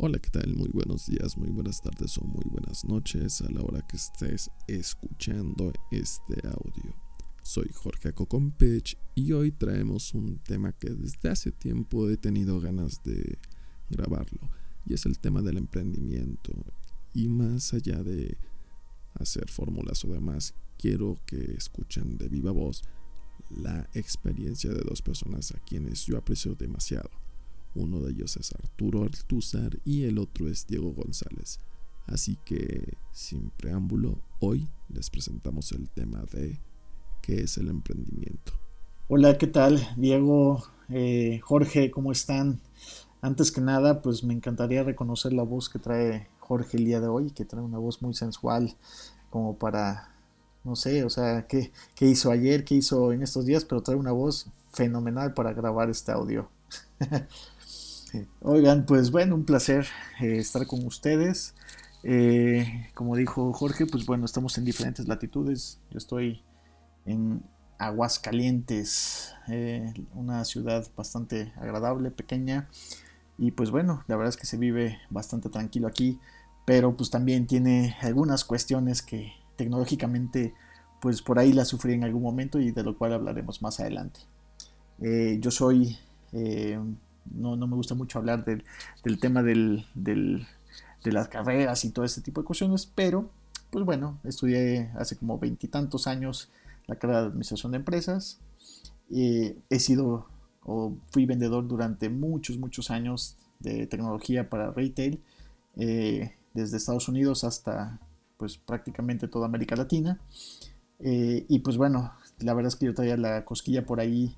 Hola, ¿qué tal? Muy buenos días, muy buenas tardes o muy buenas noches a la hora que estés escuchando este audio. Soy Jorge Acocompech y hoy traemos un tema que desde hace tiempo he tenido ganas de grabarlo y es el tema del emprendimiento. Y más allá de hacer fórmulas o demás, quiero que escuchen de viva voz la experiencia de dos personas a quienes yo aprecio demasiado uno de ellos es Arturo Altúzar y el otro es Diego González. Así que, sin preámbulo, hoy les presentamos el tema de qué es el emprendimiento. Hola, ¿qué tal? Diego, eh, Jorge, ¿cómo están? Antes que nada, pues me encantaría reconocer la voz que trae Jorge el día de hoy, que trae una voz muy sensual, como para, no sé, o sea, qué, qué hizo ayer, qué hizo en estos días, pero trae una voz fenomenal para grabar este audio. Oigan, pues bueno, un placer eh, estar con ustedes. Eh, como dijo Jorge, pues bueno, estamos en diferentes latitudes. Yo estoy en Aguascalientes, eh, una ciudad bastante agradable, pequeña. Y pues bueno, la verdad es que se vive bastante tranquilo aquí, pero pues también tiene algunas cuestiones que tecnológicamente pues por ahí la sufrí en algún momento y de lo cual hablaremos más adelante. yo soy no, me gusta mucho hablar del, tema de las carreras y todo ese tipo de cuestiones, pero pues bueno, estudié hace como veintitantos años la carrera de administración de empresas. he sido o fui vendedor durante muchos, muchos años de tecnología para retail, eh, desde Estados Unidos hasta pues prácticamente toda América Latina. Eh, y pues bueno, la verdad es que yo traía la cosquilla por ahí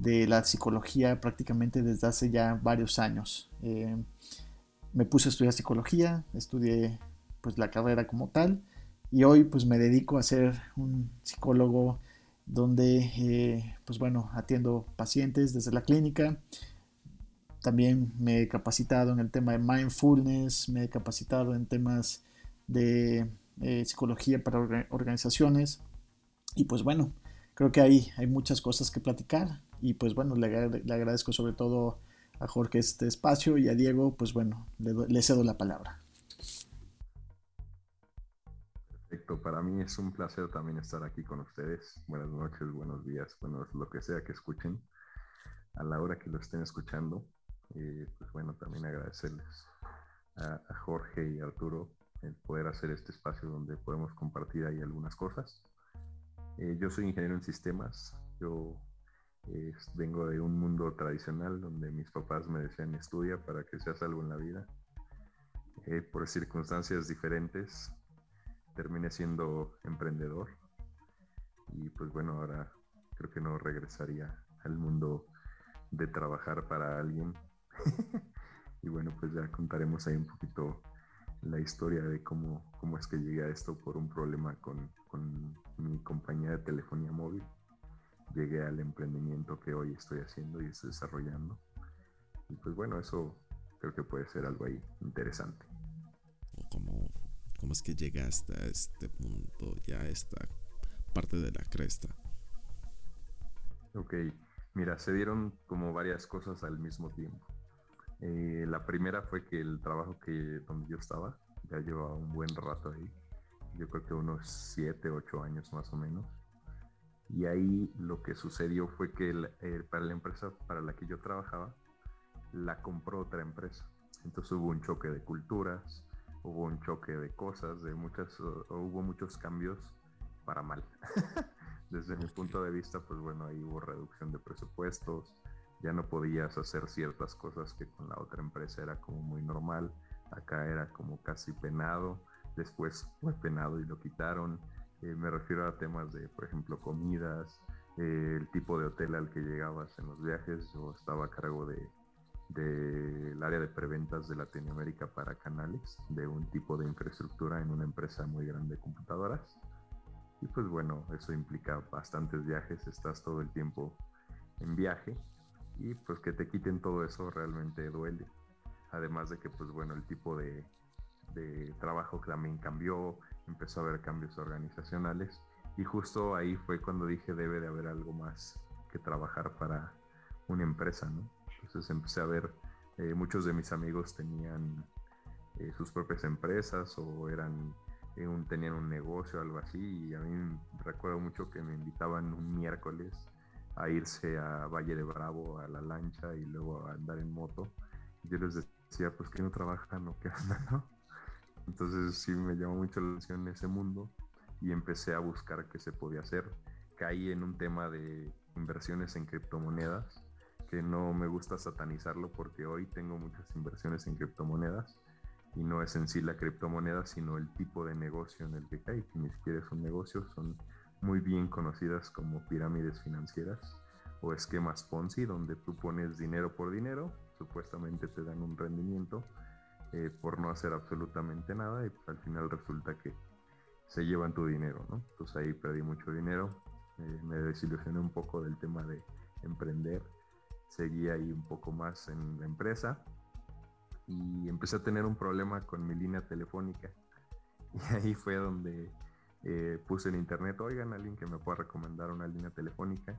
de la psicología prácticamente desde hace ya varios años. Eh, me puse a estudiar psicología, estudié pues la carrera como tal y hoy pues me dedico a ser un psicólogo donde eh, pues bueno atiendo pacientes desde la clínica. También me he capacitado en el tema de mindfulness, me he capacitado en temas de eh, psicología para organizaciones y pues bueno, creo que hay, hay muchas cosas que platicar. Y pues bueno, le, agradezco sobre todo a Jorge este espacio y a Diego, pues bueno, le, cedo la palabra. Perfecto, para mí es un placer también estar aquí con ustedes. Buenas noches, buenos días, bueno, lo que sea que escuchen, a la hora que lo estén escuchando. Eh, pues bueno, también agradecerles a, Jorge y Arturo el poder hacer este espacio donde podemos compartir ahí algunas cosas. Eh, yo soy ingeniero en sistemas, yo vengo de un mundo tradicional donde mis papás me decían estudia para que seas algo en la vida. Eh, por circunstancias diferentes terminé siendo emprendedor y pues bueno, ahora creo que no regresaría al mundo de trabajar para alguien. y bueno, pues ya contaremos ahí un poquito la historia de cómo, cómo es que llegué a esto por un problema con, con mi compañía de telefonía móvil llegué al emprendimiento que hoy estoy haciendo y estoy desarrollando. Y pues bueno, eso creo que puede ser algo ahí interesante. ¿Cómo, cómo es que llegaste a este punto, ya a esta parte de la cresta? Ok, mira, se dieron como varias cosas al mismo tiempo. Eh, la primera fue que el trabajo que donde yo estaba ya llevaba un buen rato ahí. Yo creo que unos 7, 8 años más o menos. Y ahí lo que sucedió fue que eh, para la empresa para la que yo trabajaba, la compró otra empresa. Entonces hubo un choque de culturas, hubo un choque de cosas, de muchas, hubo muchos cambios para mal. Desde mi punto de vista, pues bueno, ahí hubo reducción de presupuestos, ya no podías hacer ciertas cosas que con la otra empresa era como muy normal, acá era como casi penado, después fue penado y lo quitaron, eh, me refiero a temas de, por ejemplo, comidas, eh, el tipo de hotel al que llegabas en los viajes. Yo estaba a cargo de del área de preventas de Latinoamérica para canales, de un tipo de infraestructura en una empresa muy grande de computadoras. Y pues bueno, eso implica bastantes viajes, estás todo el tiempo en viaje y pues que te quiten todo eso realmente duele. Además de que pues bueno, el tipo de, de trabajo también cambió, empezó a haber cambios organizacionales y justo ahí fue cuando dije debe de haber algo más que trabajar para una empresa, ¿no? Entonces empecé a ver Eh, muchos de mis amigos tenían eh, sus propias empresas o eran un, tenían un negocio o algo así y a mí recuerdo mucho que me invitaban un miércoles a irse a Valle de Bravo a la lancha y luego a andar en moto. Yo les decía, pues que no trabajan o qué andan, ¿no? Entonces sí me llamó mucho la atención ese mundo y empecé a buscar qué se podía hacer. Caí en un tema de inversiones en criptomonedas, que no me gusta satanizarlo porque hoy tengo muchas inversiones en criptomonedas y no es en sí la criptomoneda, sino el tipo de negocio en el que cae, que ni siquiera es un negocio, son muy bien conocidas como pirámides financieras o esquemas Ponzi, donde tú pones dinero por dinero, supuestamente te dan un rendimiento eh, por no hacer absolutamente nada y al final resulta que se llevan tu dinero, ¿no? Entonces ahí perdí mucho dinero, eh, me desilusioné un poco del tema de emprender, seguí ahí un poco más en la empresa y empecé a tener un problema con mi línea telefónica y ahí fue donde eh, puse en internet, oigan, alguien que me pueda recomendar una línea telefónica.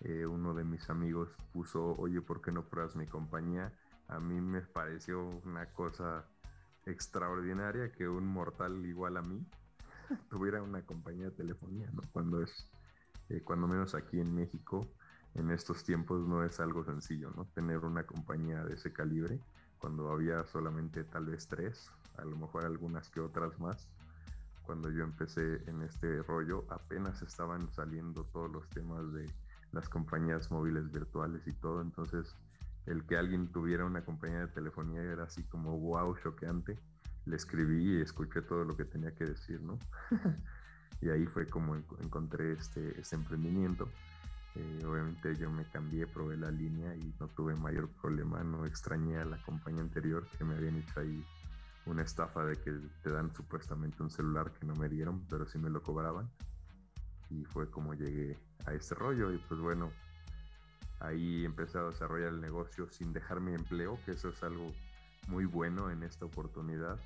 Eh, uno de mis amigos puso, oye, ¿por qué no pruebas mi compañía? A mí me pareció una cosa extraordinaria que un mortal igual a mí tuviera una compañía de telefonía, ¿no? Cuando es, eh, cuando menos aquí en México, en estos tiempos no es algo sencillo, ¿no? Tener una compañía de ese calibre, cuando había solamente tal vez tres, a lo mejor algunas que otras más, cuando yo empecé en este rollo, apenas estaban saliendo todos los temas de las compañías móviles virtuales y todo, entonces el que alguien tuviera una compañía de telefonía era así como wow, choqueante. Le escribí y escuché todo lo que tenía que decir, ¿no? y ahí fue como encontré este, este emprendimiento. Eh, obviamente yo me cambié, probé la línea y no tuve mayor problema, no extrañé a la compañía anterior que me habían hecho ahí una estafa de que te dan supuestamente un celular que no me dieron, pero sí me lo cobraban. Y fue como llegué a este rollo y pues bueno, ahí empecé a desarrollar el negocio sin dejar mi empleo, que eso es algo muy bueno en esta oportunidad.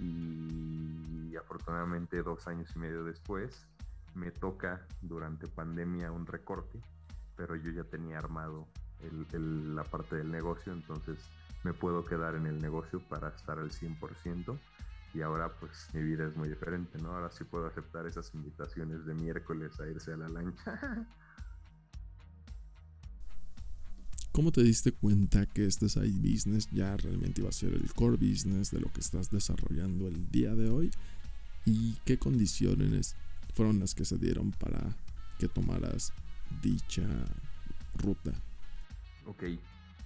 Y afortunadamente dos años y medio después me toca durante pandemia un recorte, pero yo ya tenía armado la parte del negocio, entonces me puedo quedar en el negocio para estar al 100% y ahora pues mi vida es muy diferente, ¿no? Ahora sí puedo aceptar esas invitaciones de miércoles a irse a la lancha. ¿Cómo te diste cuenta que este side business ya realmente iba a ser el core business de lo que estás desarrollando el día de hoy? ¿Y qué condiciones fueron las que se dieron para que tomaras dicha ruta? Ok,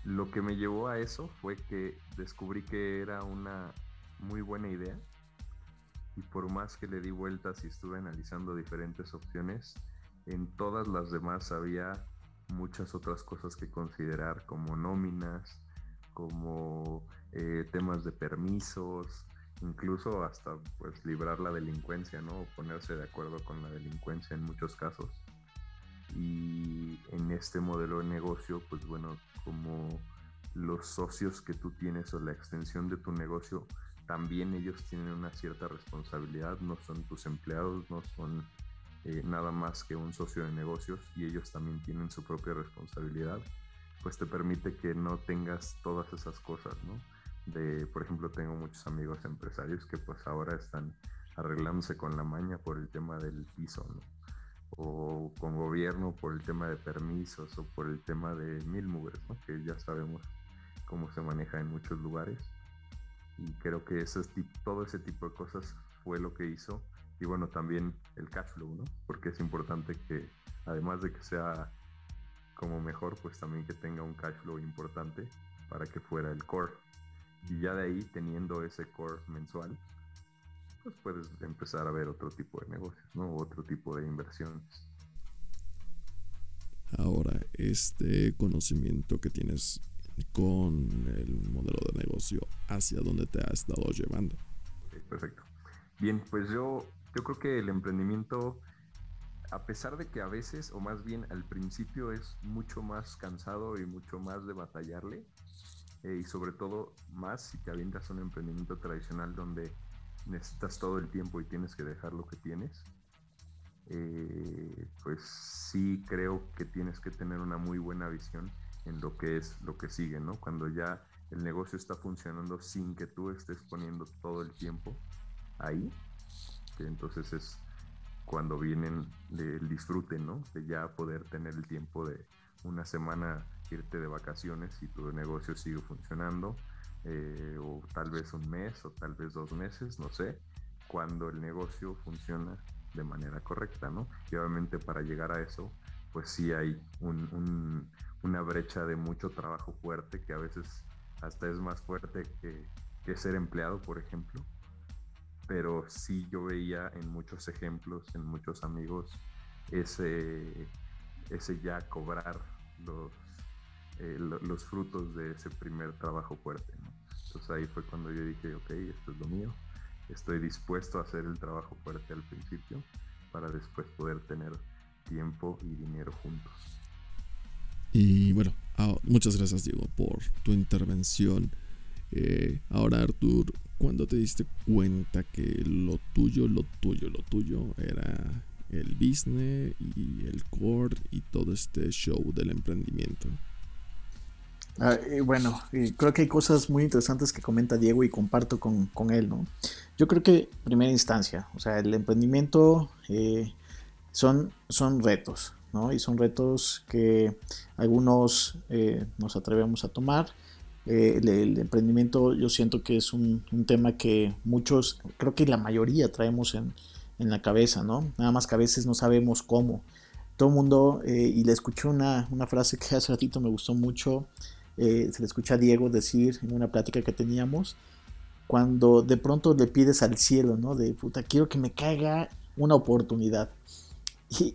lo que me llevó a eso fue que descubrí que era una muy buena idea y por más que le di vueltas y estuve analizando diferentes opciones, en todas las demás había muchas otras cosas que considerar como nóminas, como eh, temas de permisos, incluso hasta pues librar la delincuencia, ¿no? Ponerse de acuerdo con la delincuencia en muchos casos. Y en este modelo de negocio, pues bueno, como los socios que tú tienes o la extensión de tu negocio, también ellos tienen una cierta responsabilidad, no son tus empleados, no son eh, nada más que un socio de negocios y ellos también tienen su propia responsabilidad, pues te permite que no tengas todas esas cosas, ¿no? De, por ejemplo, tengo muchos amigos empresarios que pues ahora están arreglándose con la maña por el tema del piso, ¿no? o con gobierno por el tema de permisos o por el tema de mil mugres, ¿no? que ya sabemos cómo se maneja en muchos lugares. Y creo que ese, todo ese tipo de cosas fue lo que hizo. Y bueno, también el cash flow, ¿no? Porque es importante que, además de que sea como mejor, pues también que tenga un cash flow importante para que fuera el core. Y ya de ahí, teniendo ese core mensual, pues puedes empezar a ver otro tipo de negocios, ¿no? Otro tipo de inversiones. Ahora, este conocimiento que tienes con el modelo de negocio, ¿hacia dónde te ha estado llevando? perfecto. Bien, pues yo, yo creo que el emprendimiento, a pesar de que a veces, o más bien al principio, es mucho más cansado y mucho más de batallarle, eh, y sobre todo más si te avientas un emprendimiento tradicional donde necesitas todo el tiempo y tienes que dejar lo que tienes, eh, pues sí creo que tienes que tener una muy buena visión en lo que es lo que sigue, ¿no? Cuando ya el negocio está funcionando sin que tú estés poniendo todo el tiempo ahí, entonces es cuando vienen del disfrute, ¿no? De ya poder tener el tiempo de una semana irte de vacaciones y tu negocio sigue funcionando, eh, o tal vez un mes, o tal vez dos meses, no sé, cuando el negocio funciona de manera correcta, ¿no? Y obviamente para llegar a eso, pues sí hay una brecha de mucho trabajo fuerte que a veces hasta es más fuerte que ser empleado, por ejemplo. Pero sí yo veía en muchos ejemplos, en muchos amigos, ese, ese ya cobrar los, eh, los frutos de ese primer trabajo fuerte. Entonces ahí fue cuando yo dije, ok, esto es lo mío, estoy dispuesto a hacer el trabajo fuerte al principio para después poder tener tiempo y dinero juntos. Y bueno, ah, muchas gracias Diego por tu intervención. Eh, ahora Artur, ¿cuándo te diste cuenta que lo tuyo, lo tuyo, lo tuyo era el business y el core y todo este show del emprendimiento? Ah, bueno, creo que hay cosas muy interesantes que comenta Diego y comparto con, él, ¿no? Yo creo que, primera instancia, o sea, el emprendimiento eh, son, son retos, ¿no? Y son retos que algunos eh, nos atrevemos a tomar. Eh, el, emprendimiento yo siento que es un, tema que muchos, creo que la mayoría traemos en, en, la cabeza, ¿no? Nada más que a veces no sabemos cómo. Todo el mundo, y le escuché una, una frase que hace ratito me gustó mucho, eh, se le escucha a Diego decir en una plática que teníamos, cuando de pronto le pides al cielo, ¿no? De puta, quiero que me caiga una oportunidad.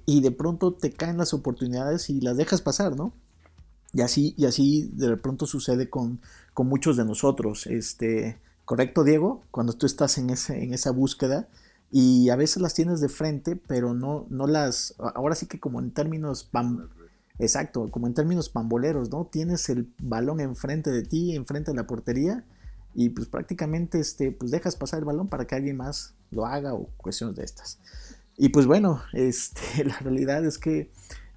Y, de pronto te caen las oportunidades y las dejas pasar, ¿no? Y así, y así de pronto sucede con, con muchos de nosotros. Este, ¿Correcto, Diego? Cuando tú estás en, ese, en esa búsqueda y a veces las tienes de frente, pero no, no las, ahora sí que como en términos Exacto, como en términos pamboleros, ¿no? Tienes el balón enfrente de ti, enfrente de la portería, y pues prácticamente este, pues dejas pasar el balón para que alguien más lo haga o cuestiones de estas. Y pues bueno, este, la realidad es que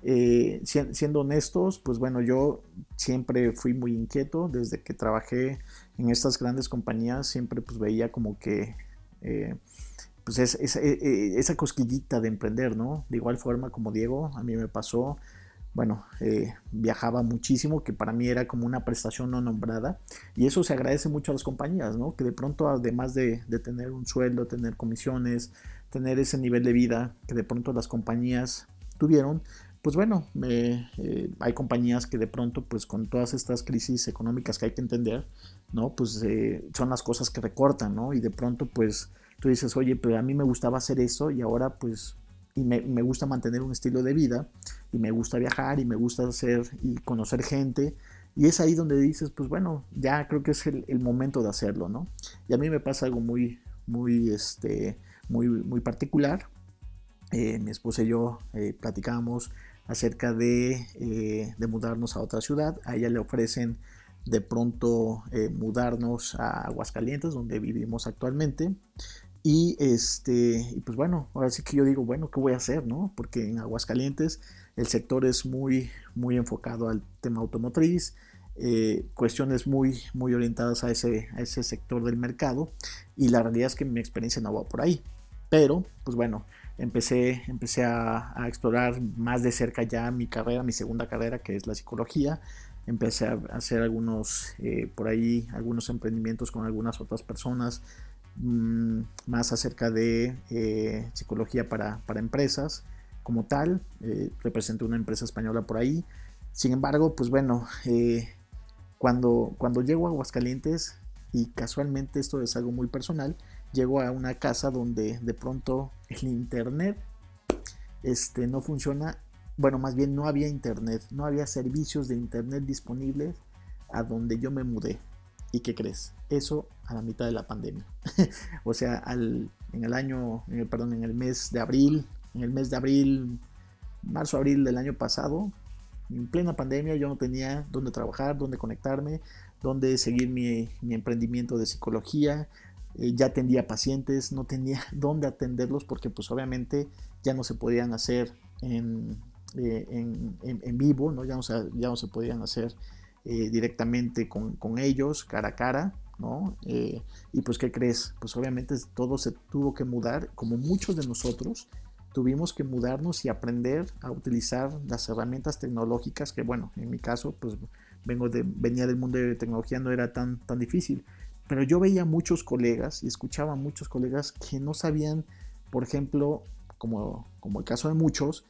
eh, siendo honestos, pues bueno, yo siempre fui muy inquieto desde que trabajé en estas grandes compañías, siempre pues veía como que eh, pues es, eh, esa cosquillita de emprender, ¿no? De igual forma como Diego, a mí me pasó bueno, eh, viajaba muchísimo, que para mí era como una prestación no nombrada. Y eso se agradece mucho a las compañías, ¿no? Que de pronto, además de, tener un sueldo, tener comisiones, tener ese nivel de vida que de pronto las compañías tuvieron, pues bueno, eh, hay compañías que de pronto, pues con todas estas crisis económicas que hay que entender, ¿no? Pues eh, son las cosas que recortan, ¿no? Y de pronto, pues tú dices, oye, pero a mí me gustaba hacer eso y ahora pues y me, gusta mantener un estilo de vida y me gusta viajar y me gusta hacer y conocer gente. Y es ahí donde dices, pues bueno, ya creo que es el, momento de hacerlo, ¿no? Y a mí me pasa algo muy, muy, este, muy, muy particular. Eh, mi esposa y yo eh, platicamos acerca de, eh, de, mudarnos a otra ciudad. A ella le ofrecen de pronto mudarnos a Aguascalientes, donde vivimos actualmente. Y este, y pues bueno, ahora sí que yo digo, bueno, ¿qué voy a hacer? ¿no? Porque en Aguascalientes el sector es muy, muy enfocado al tema automotriz, eh, cuestiones muy, muy orientadas a ese, a ese sector del mercado. Y la realidad es que mi experiencia no va por ahí. Pero, pues bueno, empecé, empecé a, explorar más de cerca ya mi carrera, mi segunda carrera, que es la psicología. Empecé a hacer algunos, eh, por ahí, algunos emprendimientos con algunas otras personas Mm, más acerca de eh, psicología para, empresas como tal. Eh, represento una empresa española por ahí. Sin embargo, pues bueno, cuando, cuando llego a Aguascalientes, y casualmente esto es algo muy personal, llego a una casa donde de pronto el internet este, no funciona. Bueno, más bien no había internet, no había servicios de internet disponibles a donde yo me mudé. ¿Y qué crees? Eso a la mitad de la pandemia. o sea, al, en el año, perdón, en el mes de abril, en el mes de abril, marzo, abril del año pasado, en plena pandemia yo no tenía dónde trabajar, dónde conectarme, dónde seguir mi, emprendimiento de psicología, eh, ya atendía pacientes, no tenía dónde atenderlos porque pues obviamente ya no se podían hacer en, eh, vivo, ¿no? Ya no se, ya no se podían hacer eh, directamente con, con, ellos, cara a cara, ¿no? y pues, ¿qué crees? Pues obviamente todo se tuvo que mudar, como muchos de nosotros, tuvimos que mudarnos y aprender a utilizar las herramientas tecnológicas que, bueno, en mi caso, pues vengo de, venía del mundo de tecnología, no era tan, tan difícil. Pero yo veía muchos colegas y escuchaba a muchos colegas que no sabían, por ejemplo, como, como el caso de muchos,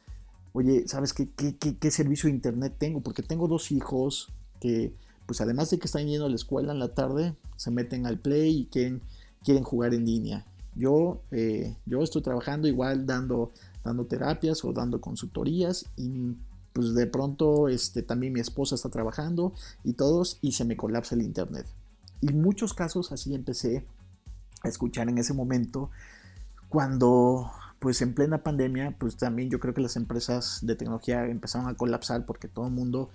oye, ¿sabes qué, qué, servicio de internet tengo? Porque tengo dos hijos que, pues además de que están yendo a la escuela en la tarde, se meten al play y quieren, quieren jugar en línea. Yo, eh, yo estoy trabajando igual dando, dando terapias o dando consultorías y pues de pronto este, también mi esposa está trabajando y todos y se me colapsa el internet. Y muchos casos así empecé a escuchar en ese momento cuando pues en plena pandemia pues también yo creo que las empresas de tecnología empezaron a colapsar porque todo el mundo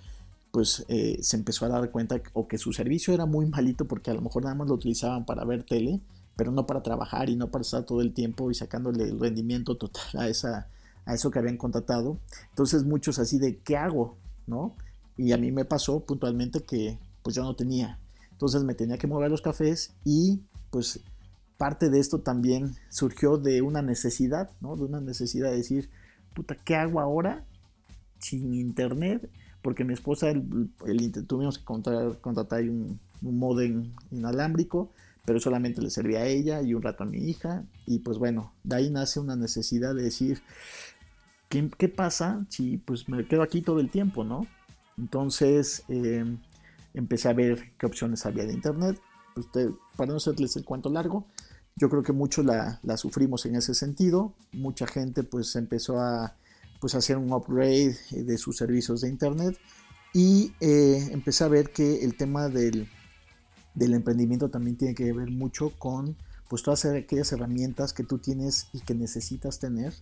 pues eh, se empezó a dar cuenta o que su servicio era muy malito porque a lo mejor nada más lo utilizaban para ver tele pero no para trabajar y no para estar todo el tiempo y sacándole el rendimiento total a, esa, a eso que habían contratado. Entonces muchos así de, ¿qué hago? ¿No? Y a mí me pasó puntualmente que pues yo no tenía. Entonces me tenía que mover los cafés y pues parte de esto también surgió de una necesidad, ¿no? De una necesidad de decir, puta, ¿qué hago ahora sin internet? Porque mi esposa, el, tuvimos que contratar, contratar un, un modem inalámbrico pero solamente le servía a ella y un rato a mi hija. Y pues bueno, de ahí nace una necesidad de decir, ¿qué, qué pasa si pues me quedo aquí todo el tiempo, no? Entonces em, empecé a ver qué opciones había de internet. Usted, para no hacerles el cuento largo, yo creo que muchos la, la, sufrimos en ese sentido. Mucha gente pues empezó a pues, hacer un upgrade de sus servicios de internet y eh, empecé a ver que el tema del del emprendimiento también tiene que ver mucho con pues todas aquellas herramientas que tú tienes y que necesitas tener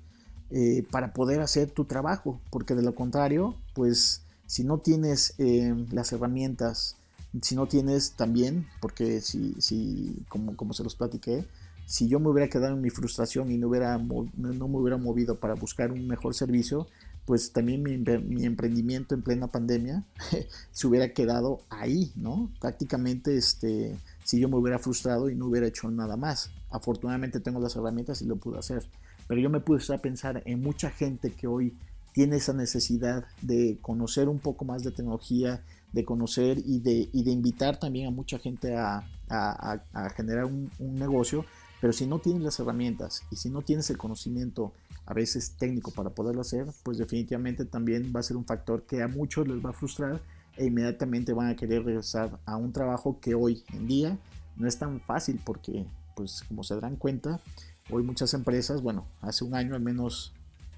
eh, para poder hacer tu trabajo, porque de lo contrario, pues si no tienes eh, las herramientas, si no tienes también, porque si, si como, como se los platiqué, si yo me hubiera quedado en mi frustración y no, hubiera, no me hubiera movido para buscar un mejor servicio, pues también mi, emprendimiento en plena pandemia se hubiera quedado ahí, ¿no? Prácticamente, este, si yo me hubiera frustrado y no hubiera hecho nada más. Afortunadamente tengo las herramientas y lo pude hacer. Pero yo me puse a pensar en mucha gente que hoy tiene esa necesidad de conocer un poco más de tecnología, de conocer y de, invitar también a mucha gente a, generar un, un negocio. Pero si no tienes las herramientas y si no tienes el conocimiento a veces técnico para poderlo hacer, pues definitivamente también va a ser un factor que a muchos les va a frustrar e inmediatamente van a querer regresar a un trabajo que hoy en día no es tan fácil porque, pues como se darán cuenta, hoy muchas empresas, bueno, hace un año al menos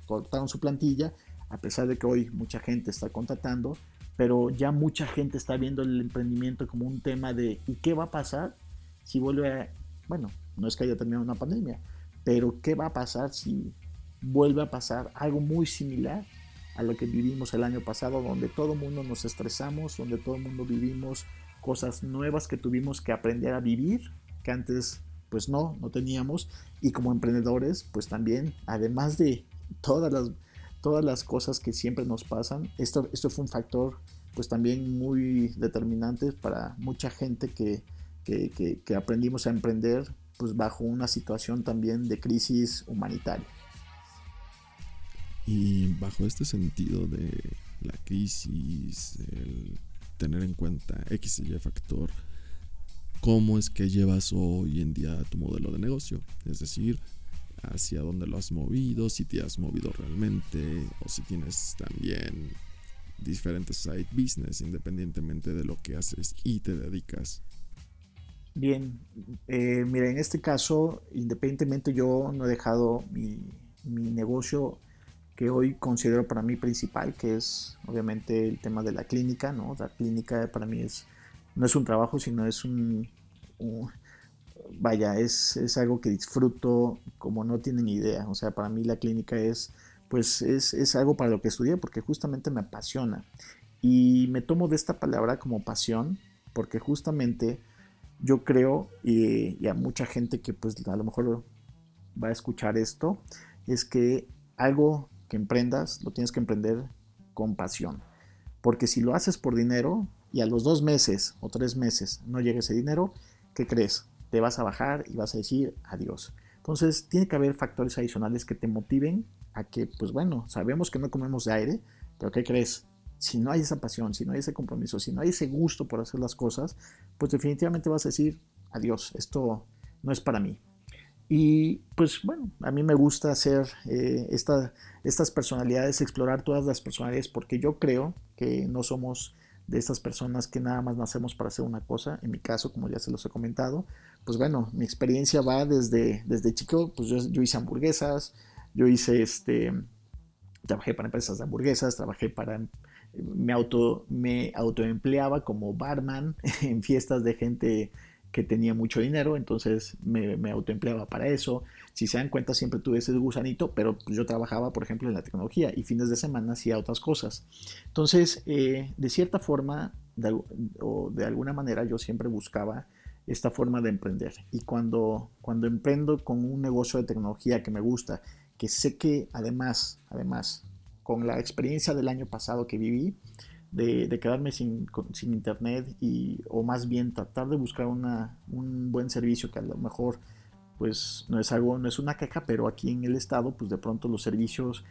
cortaron su plantilla, a pesar de que hoy mucha gente está contratando, pero ya mucha gente está viendo el emprendimiento como un tema de ¿y qué va a pasar si vuelve a, bueno, no es que haya terminado una pandemia, pero qué va a pasar si vuelve a pasar algo muy similar a lo que vivimos el año pasado, donde todo el mundo nos estresamos, donde todo el mundo vivimos cosas nuevas que tuvimos que aprender a vivir, que antes pues no, no teníamos, y como emprendedores pues también, además de todas las, todas las cosas que siempre nos pasan, esto, esto fue un factor pues también muy determinante para mucha gente que, que, que aprendimos a emprender pues bajo una situación también de crisis humanitaria. Y bajo este sentido de la crisis, el tener en cuenta X y Y factor, ¿cómo es que llevas hoy en día tu modelo de negocio? Es decir, hacia dónde lo has movido, si te has movido realmente, o si tienes también diferentes side business independientemente de lo que haces y te dedicas. Bien, eh, mira, en este caso, independientemente yo no he dejado mi, mi negocio que hoy considero para mí principal, que es obviamente el tema de la clínica, ¿no? La clínica para mí es, no es un trabajo, sino es un, vaya, es, es, algo que disfruto como no tienen idea, o sea, para mí la clínica es, pues es, es algo para lo que estudié, porque justamente me apasiona. Y me tomo de esta palabra como pasión, porque justamente yo creo, y, a mucha gente que pues a lo mejor va a escuchar esto, es que algo que emprendas, lo tienes que emprender con pasión. Porque si lo haces por dinero y a los dos meses o tres meses no llega ese dinero, ¿qué crees? Te vas a bajar y vas a decir adiós. Entonces, tiene que haber factores adicionales que te motiven a que, pues bueno, sabemos que no comemos de aire, pero ¿qué crees? Si no hay esa pasión, si no hay ese compromiso, si no hay ese gusto por hacer las cosas, pues definitivamente vas a decir, adiós, esto no es para mí. Y pues bueno, a mí me gusta hacer eh, estas personalidades, explorar todas las personalidades, porque yo creo que no somos de estas personas que nada más nacemos para hacer una cosa. En mi caso, como ya se los he comentado, pues bueno, mi experiencia va desde, desde chico, pues yo, yo hice hamburguesas, yo hice este, trabajé para empresas de hamburguesas, trabajé para, me auto, me autoempleaba como barman en fiestas de gente que tenía mucho dinero, entonces me, autoempleaba para eso. Si se dan cuenta, siempre tuve ese gusanito, pero pues, yo trabajaba, por ejemplo, en la tecnología y fines de semana hacía otras cosas. Entonces, eh, de cierta forma o de alguna manera, yo siempre buscaba esta forma de emprender. Y cuando, cuando emprendo con un negocio de tecnología que me gusta, que sé que además, además, con la experiencia del año pasado que viví, de, quedarme sin, sin, internet y, o más bien tratar de buscar una, un buen servicio que a lo mejor pues no es algo, no es una caca, pero aquí en el estado pues de pronto los servicios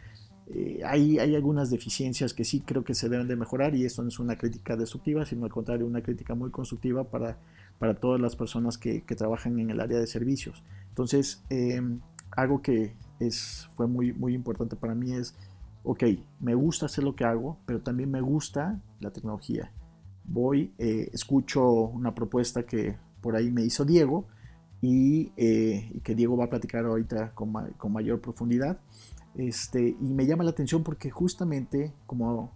eh, hay, hay algunas deficiencias que sí creo que se deben de mejorar y esto no es una crítica destructiva, sino al contrario una crítica muy constructiva para, para todas las personas que, trabajan en el área de servicios. Entonces, em, algo que es, fue muy, muy importante para mí es ok, me gusta hacer lo que hago, pero también me gusta la tecnología. Voy, eh, escucho una propuesta que por ahí me hizo Diego y, eh, que Diego va a platicar ahorita con, mayor profundidad. Este, y me llama la atención porque justamente como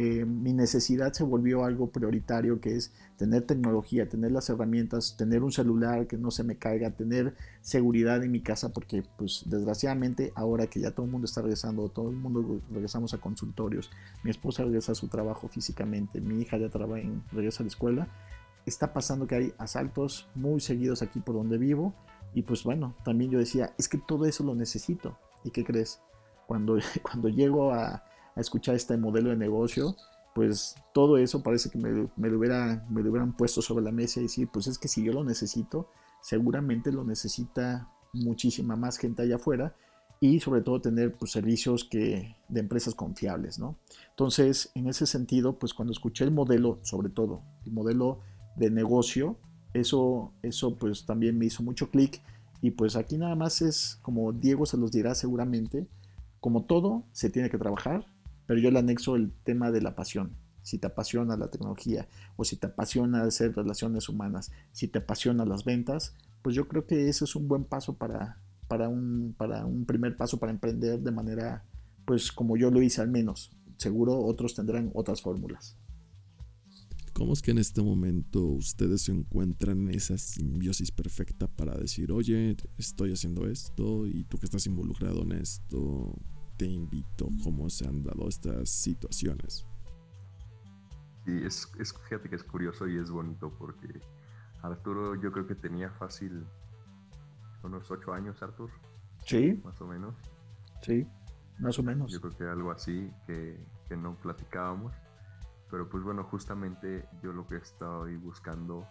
eh, mi necesidad se volvió algo prioritario, que es tener tecnología, tener las herramientas, tener un celular que no se me caiga, tener seguridad en mi casa, porque pues desgraciadamente ahora que ya todo el mundo está regresando, todo el mundo regresamos a consultorios, mi esposa regresa a su trabajo físicamente, mi hija ya trabaja en, regresa a la escuela, está pasando que hay asaltos muy seguidos aquí por donde vivo, y pues bueno, también yo decía, es que todo eso lo necesito, ¿y qué crees? Cuando, cuando llego a a escuchar este modelo de negocio, pues todo eso parece que me, me, lo hubiera, me lo hubieran puesto sobre la mesa y decir, pues es que si yo lo necesito, seguramente lo necesita muchísima más gente allá afuera y sobre todo tener pues, servicios que, de empresas confiables, ¿no? Entonces, en ese sentido, pues cuando escuché el modelo, sobre todo, el modelo de negocio, eso, eso pues también me hizo mucho clic y pues aquí nada más es, como Diego se los dirá seguramente, como todo, se tiene que trabajar, pero yo le anexo el tema de la pasión. Si te apasiona la tecnología o si te apasiona hacer relaciones humanas, si te apasiona las ventas, pues yo creo que ese es un buen paso para, para, un, para un primer paso para emprender de manera, pues como yo lo hice al menos. Seguro otros tendrán otras fórmulas. ¿Cómo es que en este momento ustedes se encuentran en esa simbiosis perfecta para decir, oye, estoy haciendo esto y tú que estás involucrado en esto, te invito cómo se han dado estas situaciones. Sí, es, es, fíjate que es curioso y es bonito porque Arturo yo creo que tenía fácil unos ocho años, Arturo. Sí. Más o menos. Sí, más o menos. Yo creo que algo así que, que no platicábamos. Pero pues bueno, justamente yo lo que he estado ahí buscando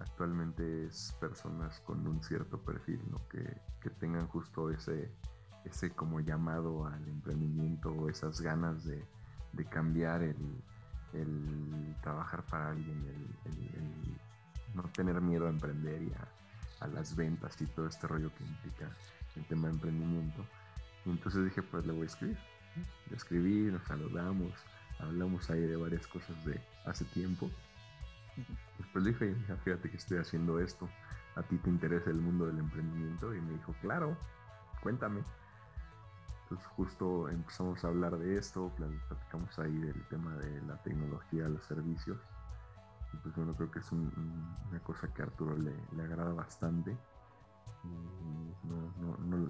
actualmente es personas con un cierto perfil, ¿no? Que, que tengan justo ese, ese como llamado al emprendimiento o esas ganas de, cambiar el, trabajar para alguien, el, no tener miedo a emprender y a, las ventas y todo este rollo que implica el tema de emprendimiento. Y entonces dije, pues le voy a escribir. Le escribí, nos saludamos, hablamos ahí de varias cosas de hace tiempo. Después le dije, fíjate que estoy haciendo esto, ¿a ti te interesa el mundo del emprendimiento? Y me dijo, claro, cuéntame. Entonces justo empezamos a hablar de esto, platicamos ahí del tema de la tecnología, los servicios. Y pues bueno, creo que es una cosa que a Arturo le, agrada bastante.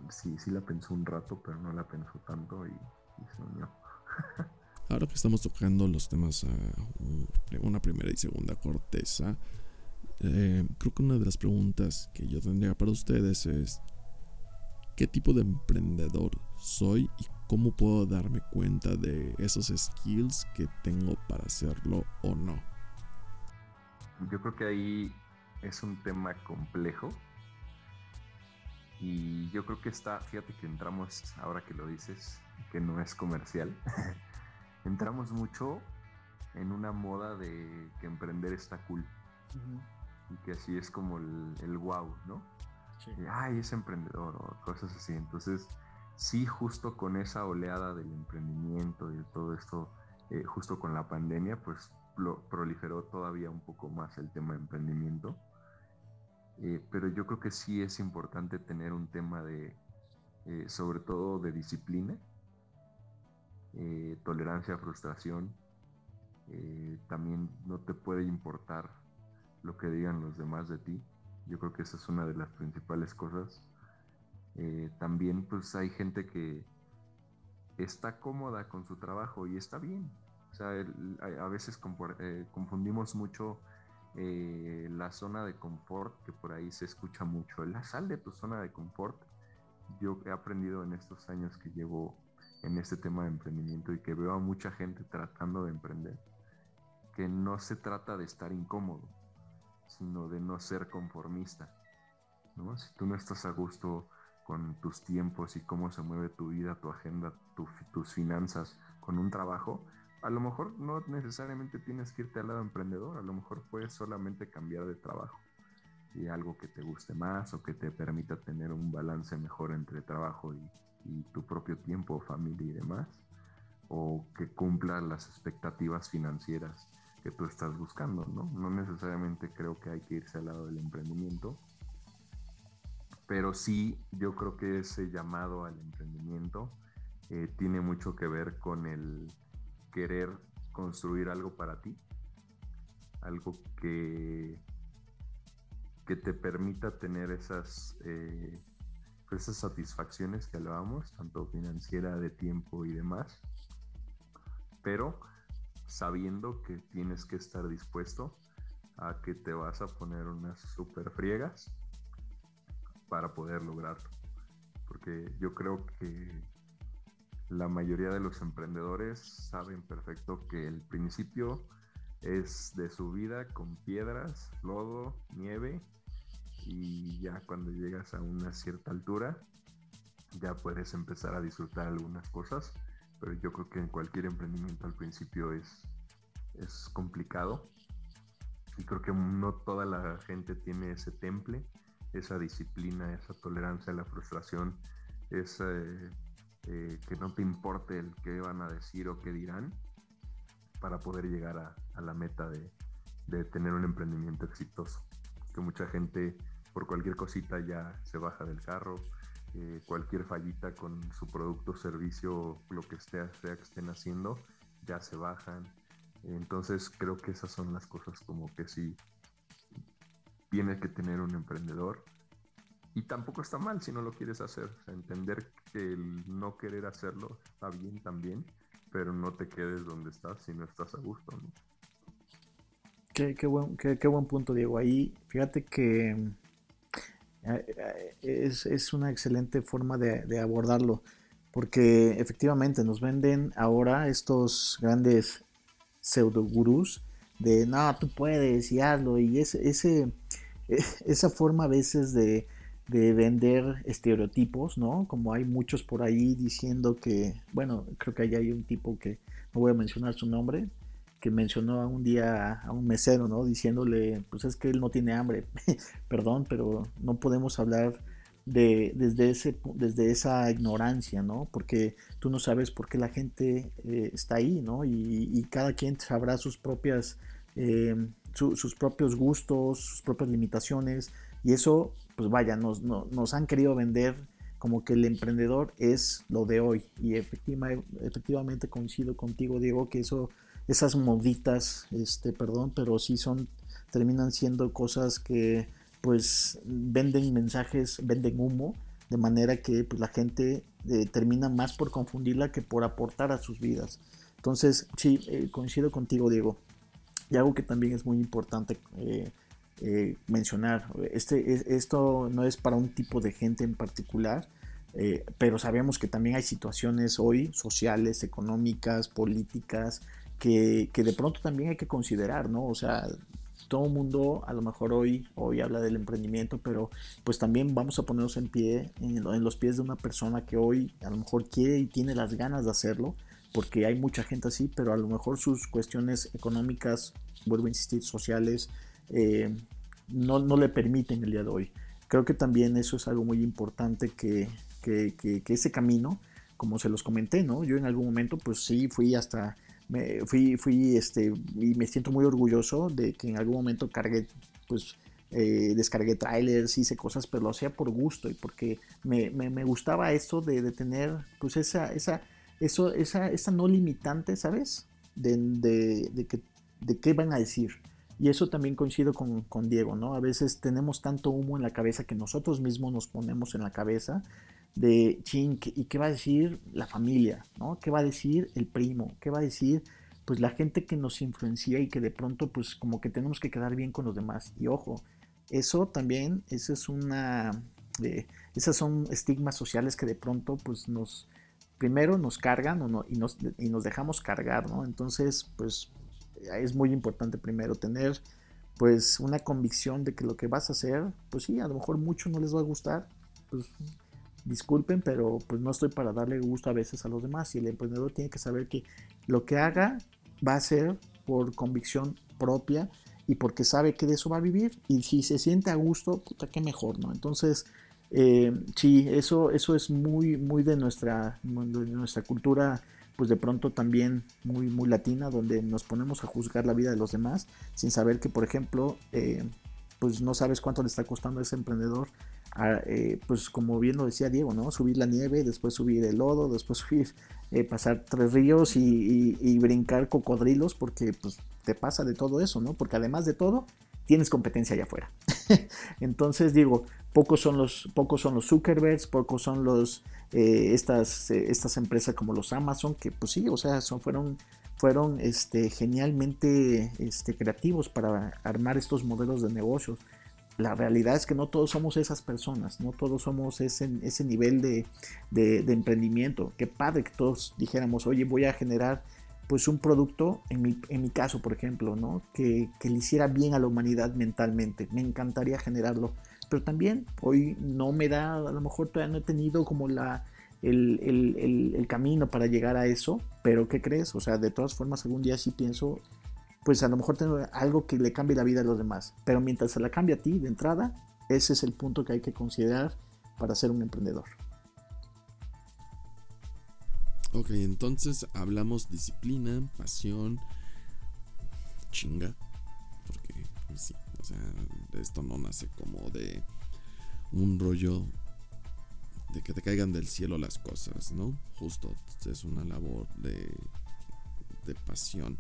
sí, sí la pensó un rato, pero no la pensó tanto y, se unió. Ahora que estamos tocando los temas a una primera y segunda corteza, eh, creo que una de las preguntas que yo tendría para ustedes es, qué tipo de emprendedor soy y ¿cómo puedo darme cuenta de esos skills que tengo para hacerlo o no? Yo creo que ahí es un tema complejo. Y yo creo que está, fíjate que entramos, ahora que lo dices, que no es comercial, entramos mucho en una moda de que emprender está cool. Y que así es como el, el wow, ¿no? Ay, es emprendedor o cosas así. Entonces, sí, justo con esa oleada del emprendimiento y de todo esto, eh, justo con la pandemia, pues proliferó todavía un poco más el tema de emprendimiento. Eh, pero yo creo que sí es importante tener un tema de, eh, sobre todo de disciplina, tolerancia a frustración. también no te puede importar lo que digan los demás de ti. Yo creo que esa es una de las principales cosas. Eh, también pues hay gente que está cómoda con su trabajo y está bien. O sea, a, veces eh, confundimos mucho eh, la zona de confort, que por ahí se escucha mucho. La sal de tu zona de confort. Yo he aprendido en estos años que llevo en este tema de emprendimiento y que veo a mucha gente tratando de emprender, que no se trata de estar incómodo, sino de no ser conformista. ¿no? Si tú no estás a gusto con tus tiempos y cómo se mueve tu vida, tu agenda, tus finanzas con un trabajo, a lo mejor no necesariamente tienes que irte al lado emprendedor, a lo mejor puedes solamente cambiar de trabajo y algo que te guste más o que te permita tener un balance mejor entre trabajo y, y tu propio tiempo, familia y demás, o que cumpla las expectativas financieras que tú estás buscando, ¿no? No necesariamente creo que hay que irse al lado del emprendimiento, pero sí yo creo que ese llamado al emprendimiento eh, tiene mucho que ver con el querer construir algo para ti, algo que, que te permita tener esas, eh, esas satisfacciones que hablábamos, tanto financiera, de tiempo y demás, pero sabiendo que tienes que estar dispuesto a que te vas a poner unas super friegas para poder lograrlo. Porque yo creo que la mayoría de los emprendedores saben perfecto que el principio es de subida con piedras, lodo, nieve y ya cuando llegas a una cierta altura ya puedes empezar a disfrutar algunas cosas pero yo creo que en cualquier emprendimiento al principio es, es complicado y creo que no toda la gente tiene ese temple, esa disciplina, esa tolerancia a la frustración, ese eh, que no te importe el qué van a decir o qué dirán para poder llegar a, a la meta de, de tener un emprendimiento exitoso. Que mucha gente por cualquier cosita ya se baja del carro, cualquier fallita con su producto, servicio, lo que sea, sea que estén haciendo, ya se bajan. Entonces creo que esas son las cosas como que sí tiene que tener un emprendedor. Y tampoco está mal si no lo quieres hacer. entender que el no querer hacerlo está bien también, pero no te quedes donde estás si no estás a gusto. Qué, qué, buen, qué buen punto, Diego. Ahí, fíjate que es, una excelente forma de, abordarlo, porque efectivamente nos venden ahora estos grandes pseudo gurús de no, tú puedes y hazlo, y ese, ese, esa forma a veces de, de vender estereotipos, ¿no? Como hay muchos por ahí diciendo que, bueno, creo que ahí hay un tipo que no voy a mencionar su nombre, que mencionó un día a un mesero, ¿no? Diciéndole, pues es que él no tiene hambre. Perdón, pero no podemos hablar de, desde, ese, desde esa ignorancia, ¿no? Porque tú no sabes por qué la gente eh, está ahí, ¿no? Y, cada quien sabrá sus propias, eh, sus propios gustos, sus propias limitaciones. Y eso, pues vaya, nos, nos han querido vender como que el emprendedor es lo de hoy. Y efectivamente coincido contigo, Diego, que eso esas moditas, este, perdón, pero sí son, terminan siendo cosas que pues venden mensajes, venden humo, de manera que pues, la gente eh, termina más por confundirla que por aportar a sus vidas. Entonces, sí, eh, coincido contigo, Diego. Y algo que también es muy importante eh, mencionar, este, esto no es para un tipo de gente en particular, pero sabemos que también hay situaciones hoy sociales, económicas, políticas, que, de pronto también hay que considerar, ¿no? O sea, todo el mundo a lo mejor hoy, hoy habla del emprendimiento, pero pues también vamos a ponernos en pie, en, los pies de una persona que hoy a lo mejor quiere y tiene las ganas de hacerlo, porque hay mucha gente así, pero a lo mejor sus cuestiones económicas, vuelvo a insistir, sociales, eh, no, no, le permiten el día de hoy. Creo que también eso es algo muy importante que, que, que ese camino, como se los comenté, ¿no? Yo en algún momento pues sí fui hasta me fui, fui, este, y me siento muy orgulloso de que en algún momento cargué, pues, eh, descargué trailers, hice cosas, pero lo hacía por gusto y porque me, me, me gustaba eso de, de, tener, pues, esa, esa, eso, esa, esa no limitante, ¿sabes? De, de, de, que, de qué van a decir. Y eso también coincido con, con, Diego, ¿no? A veces tenemos tanto humo en la cabeza que nosotros mismos nos ponemos en la cabeza de, ching, ¿y qué va a decir la familia? ¿no? ¿Qué va a decir el primo? ¿Qué va a decir pues la gente que nos influencia y que de pronto pues como que tenemos que quedar bien con los demás? Y ojo, eso también, eso es una, eh, esas son estigmas sociales que de pronto pues nos, primero nos cargan o no, y, nos, y nos dejamos cargar, ¿no? Entonces pues es muy importante primero tener pues una convicción de que lo que vas a hacer, pues sí, a lo mejor mucho no les va a gustar, pues disculpen, pero pues no estoy para darle gusto a veces a los demás y el emprendedor tiene que saber que lo que haga va a ser por convicción propia y porque sabe que de eso va a vivir y si se siente a gusto, puta, qué mejor, ¿no? Entonces, eh, sí, eso, eso es muy, muy de nuestra, nuestra cultura, pues de pronto también muy, muy latina, donde nos ponemos a juzgar la vida de los demás sin saber que, por ejemplo, eh, pues no sabes cuánto le está costando a ese emprendedor eh, pues como bien lo decía Diego, ¿no? Subir la nieve, después subir el lodo, después subir, eh, pasar tres ríos y, brincar cocodrilos, porque pues te pasa de todo eso, ¿no? Porque además de todo, tienes competencia allá afuera. Entonces digo, pocos son los, pocos son los Zuckerbergs, pocos son los, eh, estas, estas empresas como los Amazon, que pues sí, o sea, son, fueron, fueron este, genialmente este, creativos para armar estos modelos de negocios la realidad es que no todos somos esas personas, no todos somos ese, ese nivel de, emprendimiento. Qué padre que todos dijéramos, oye, voy a generar pues un producto, en mi, en mi caso, por ejemplo, ¿no? Que, le hiciera bien a la humanidad mentalmente. Me encantaría generarlo. Pero también hoy no me da, a lo mejor todavía no he tenido como la, el, el camino para llegar a eso. Pero ¿qué crees? O sea, de todas formas, algún día sí pienso pues a lo mejor tener algo que le cambie la vida a los demás. Pero mientras se la cambie a ti de entrada, ese es el punto que hay que considerar para ser un emprendedor. Ok, entonces hablamos disciplina, pasión, chinga, porque pues sí, o sea, esto no nace como de un rollo de que te caigan del cielo las cosas, ¿no? Justo es una labor de, de pasión.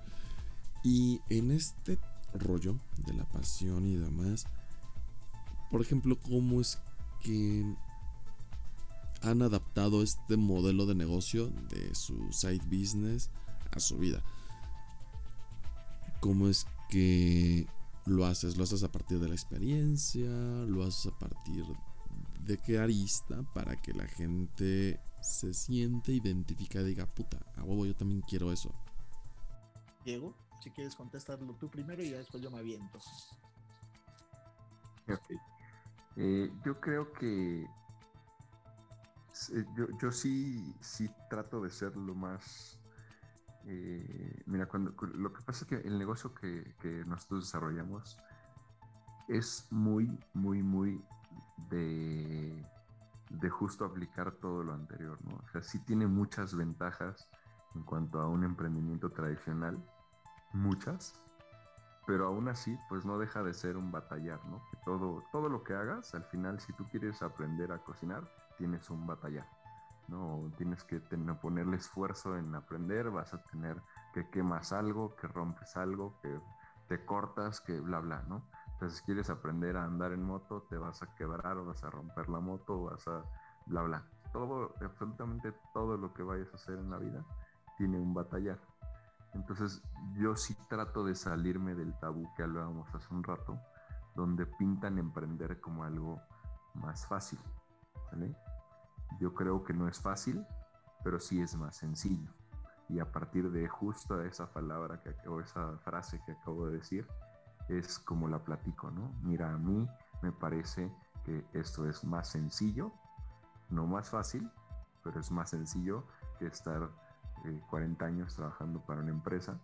Y en este rollo de la pasión y demás, por ejemplo, ¿cómo es que han adaptado este modelo de negocio de su side business a su vida? ¿Cómo es que lo haces? ¿Lo haces a partir de la experiencia? ¿Lo haces a partir de qué arista para que la gente se siente identificada y diga, puta, a huevo yo también quiero eso? Diego. Si quieres contestarlo tú primero y después yo me aviento. Eh, yo creo que yo, sí, sí trato de ser lo más... Eh, mira, cuando, lo que pasa es que el negocio que, nosotros desarrollamos es muy, muy, muy de, de justo aplicar todo lo anterior, ¿no? O sea, sí tiene muchas ventajas en cuanto a un emprendimiento tradicional, muchas, pero aún así, pues no deja de ser un batallar, ¿no? todo, todo lo que hagas, al final, si tú quieres aprender a cocinar, tienes un batallar, ¿no? Tienes que tener, ponerle esfuerzo en aprender, vas a tener que quemas algo, que rompes algo, que te cortas, que bla, bla, ¿no? Entonces, si quieres aprender a andar en moto, te vas a quebrar o vas a romper la moto vas a bla, bla. Todo, absolutamente todo lo que vayas a hacer en la vida tiene un batallar. Entonces yo sí trato de salirme del tabú que hablábamos hace un rato, donde pintan emprender como algo más fácil. Yo creo que no es fácil, pero sí es más sencillo. Y a partir de justo esa palabra que, o esa frase que acabo de decir, es como la platico, ¿no? Mira, a mí me parece que esto es más sencillo, no más fácil, pero es más sencillo que estar 40 eh, años trabajando para una empresa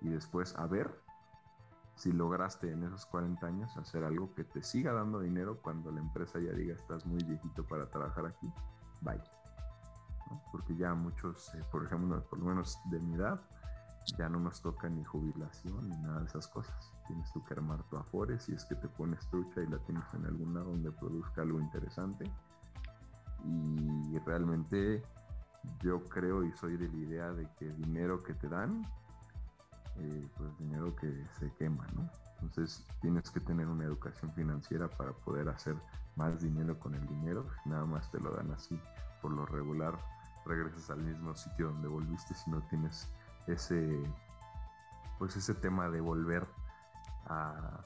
y después a ver si lograste en esos 40 años hacer algo que te siga dando dinero cuando la empresa ya diga estás muy viejito para trabajar aquí, bye. Porque ya muchos, eh, por ejemplo, por lo menos de mi edad, ya no nos toca ni jubilación ni nada de esas cosas. Tienes tú que armar tu afore si es que te pones trucha y la tienes en algún lado donde produzca algo interesante. Y realmente yo creo y soy de la idea de que dinero que te dan, eh, pues dinero que se quema, ¿no? Entonces tienes que tener una educación financiera para poder hacer más dinero con el dinero. Nada más te lo dan así. Por lo regular regresas al mismo sitio donde volviste si no tienes ese pues ese tema de volver a,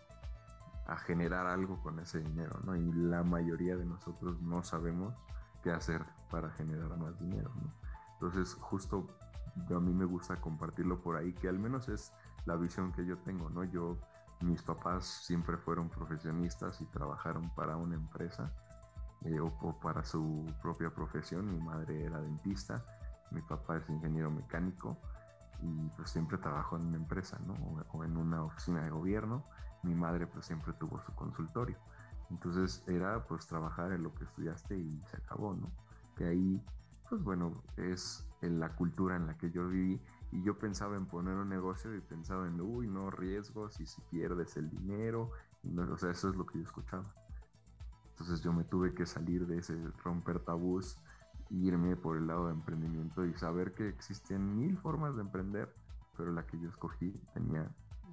a generar algo con ese dinero, ¿no? Y la mayoría de nosotros no sabemos qué hacer para generar más dinero, ¿no? Entonces, justo a mí me gusta compartirlo por ahí, que al menos es la visión que yo tengo, ¿no? Yo, mis papás siempre fueron profesionistas y trabajaron para una empresa eh, o, para su propia profesión. Mi madre era dentista, mi papá es ingeniero mecánico y pues siempre trabajó en una empresa, ¿no? O, en una oficina de gobierno. Mi madre pues siempre tuvo su consultorio. Entonces era pues trabajar en lo que estudiaste y se acabó, ¿no? Que ahí pues bueno, es en la cultura en la que yo viví y yo pensaba en poner un negocio y pensaba en, uy, no riesgos y si pierdes el dinero, y o sea, eso es lo que yo escuchaba. Entonces yo me tuve que salir de ese romper tabús, irme por el lado de emprendimiento y saber que existen mil formas de emprender, pero la que yo escogí tenía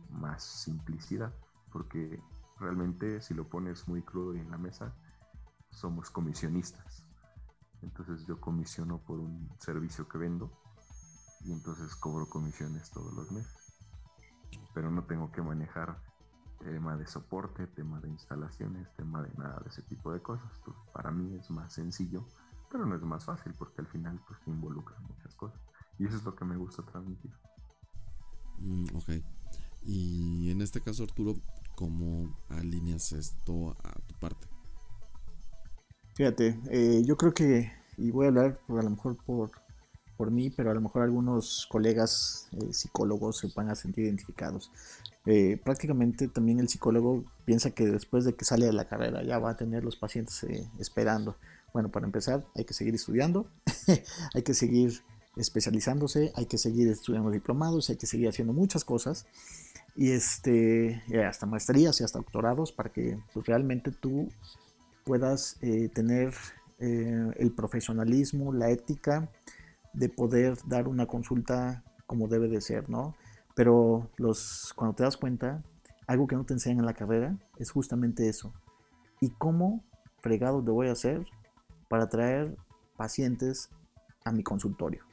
más simplicidad, porque realmente si lo pones muy crudo y en la mesa, somos comisionistas. Entonces yo comisiono por un servicio que vendo y entonces cobro comisiones todos los meses. Pero no tengo que manejar tema de soporte, tema de instalaciones, tema de nada de ese tipo de cosas. para mí es más sencillo, pero no es más fácil porque al final pues te involucran muchas cosas. Y eso es lo que me gusta transmitir. Mm, ok. Y en este caso, Arturo, ¿cómo alineas esto a tu parte? Fíjate, eh, yo creo que, y voy a hablar a lo mejor por, por mí, pero a lo mejor algunos colegas eh, psicólogos se van a sentir identificados. Eh, prácticamente también el psicólogo piensa que después de que sale de la carrera ya va a tener los pacientes esperando. Bueno, para empezar hay que seguir estudiando, hay que seguir especializándose, hay que seguir estudiando diplomados, hay que seguir haciendo muchas cosas y este hasta maestrías y hasta doctorados para que pues, realmente tú puedas eh, tener eh, el profesionalismo, la ética de poder dar una consulta como debe de ser, ¿no? Pero los, cuando te das cuenta, algo que no te enseñan en la carrera es justamente eso. ¿Y cómo fregado te voy a hacer para traer pacientes a mi consultorio?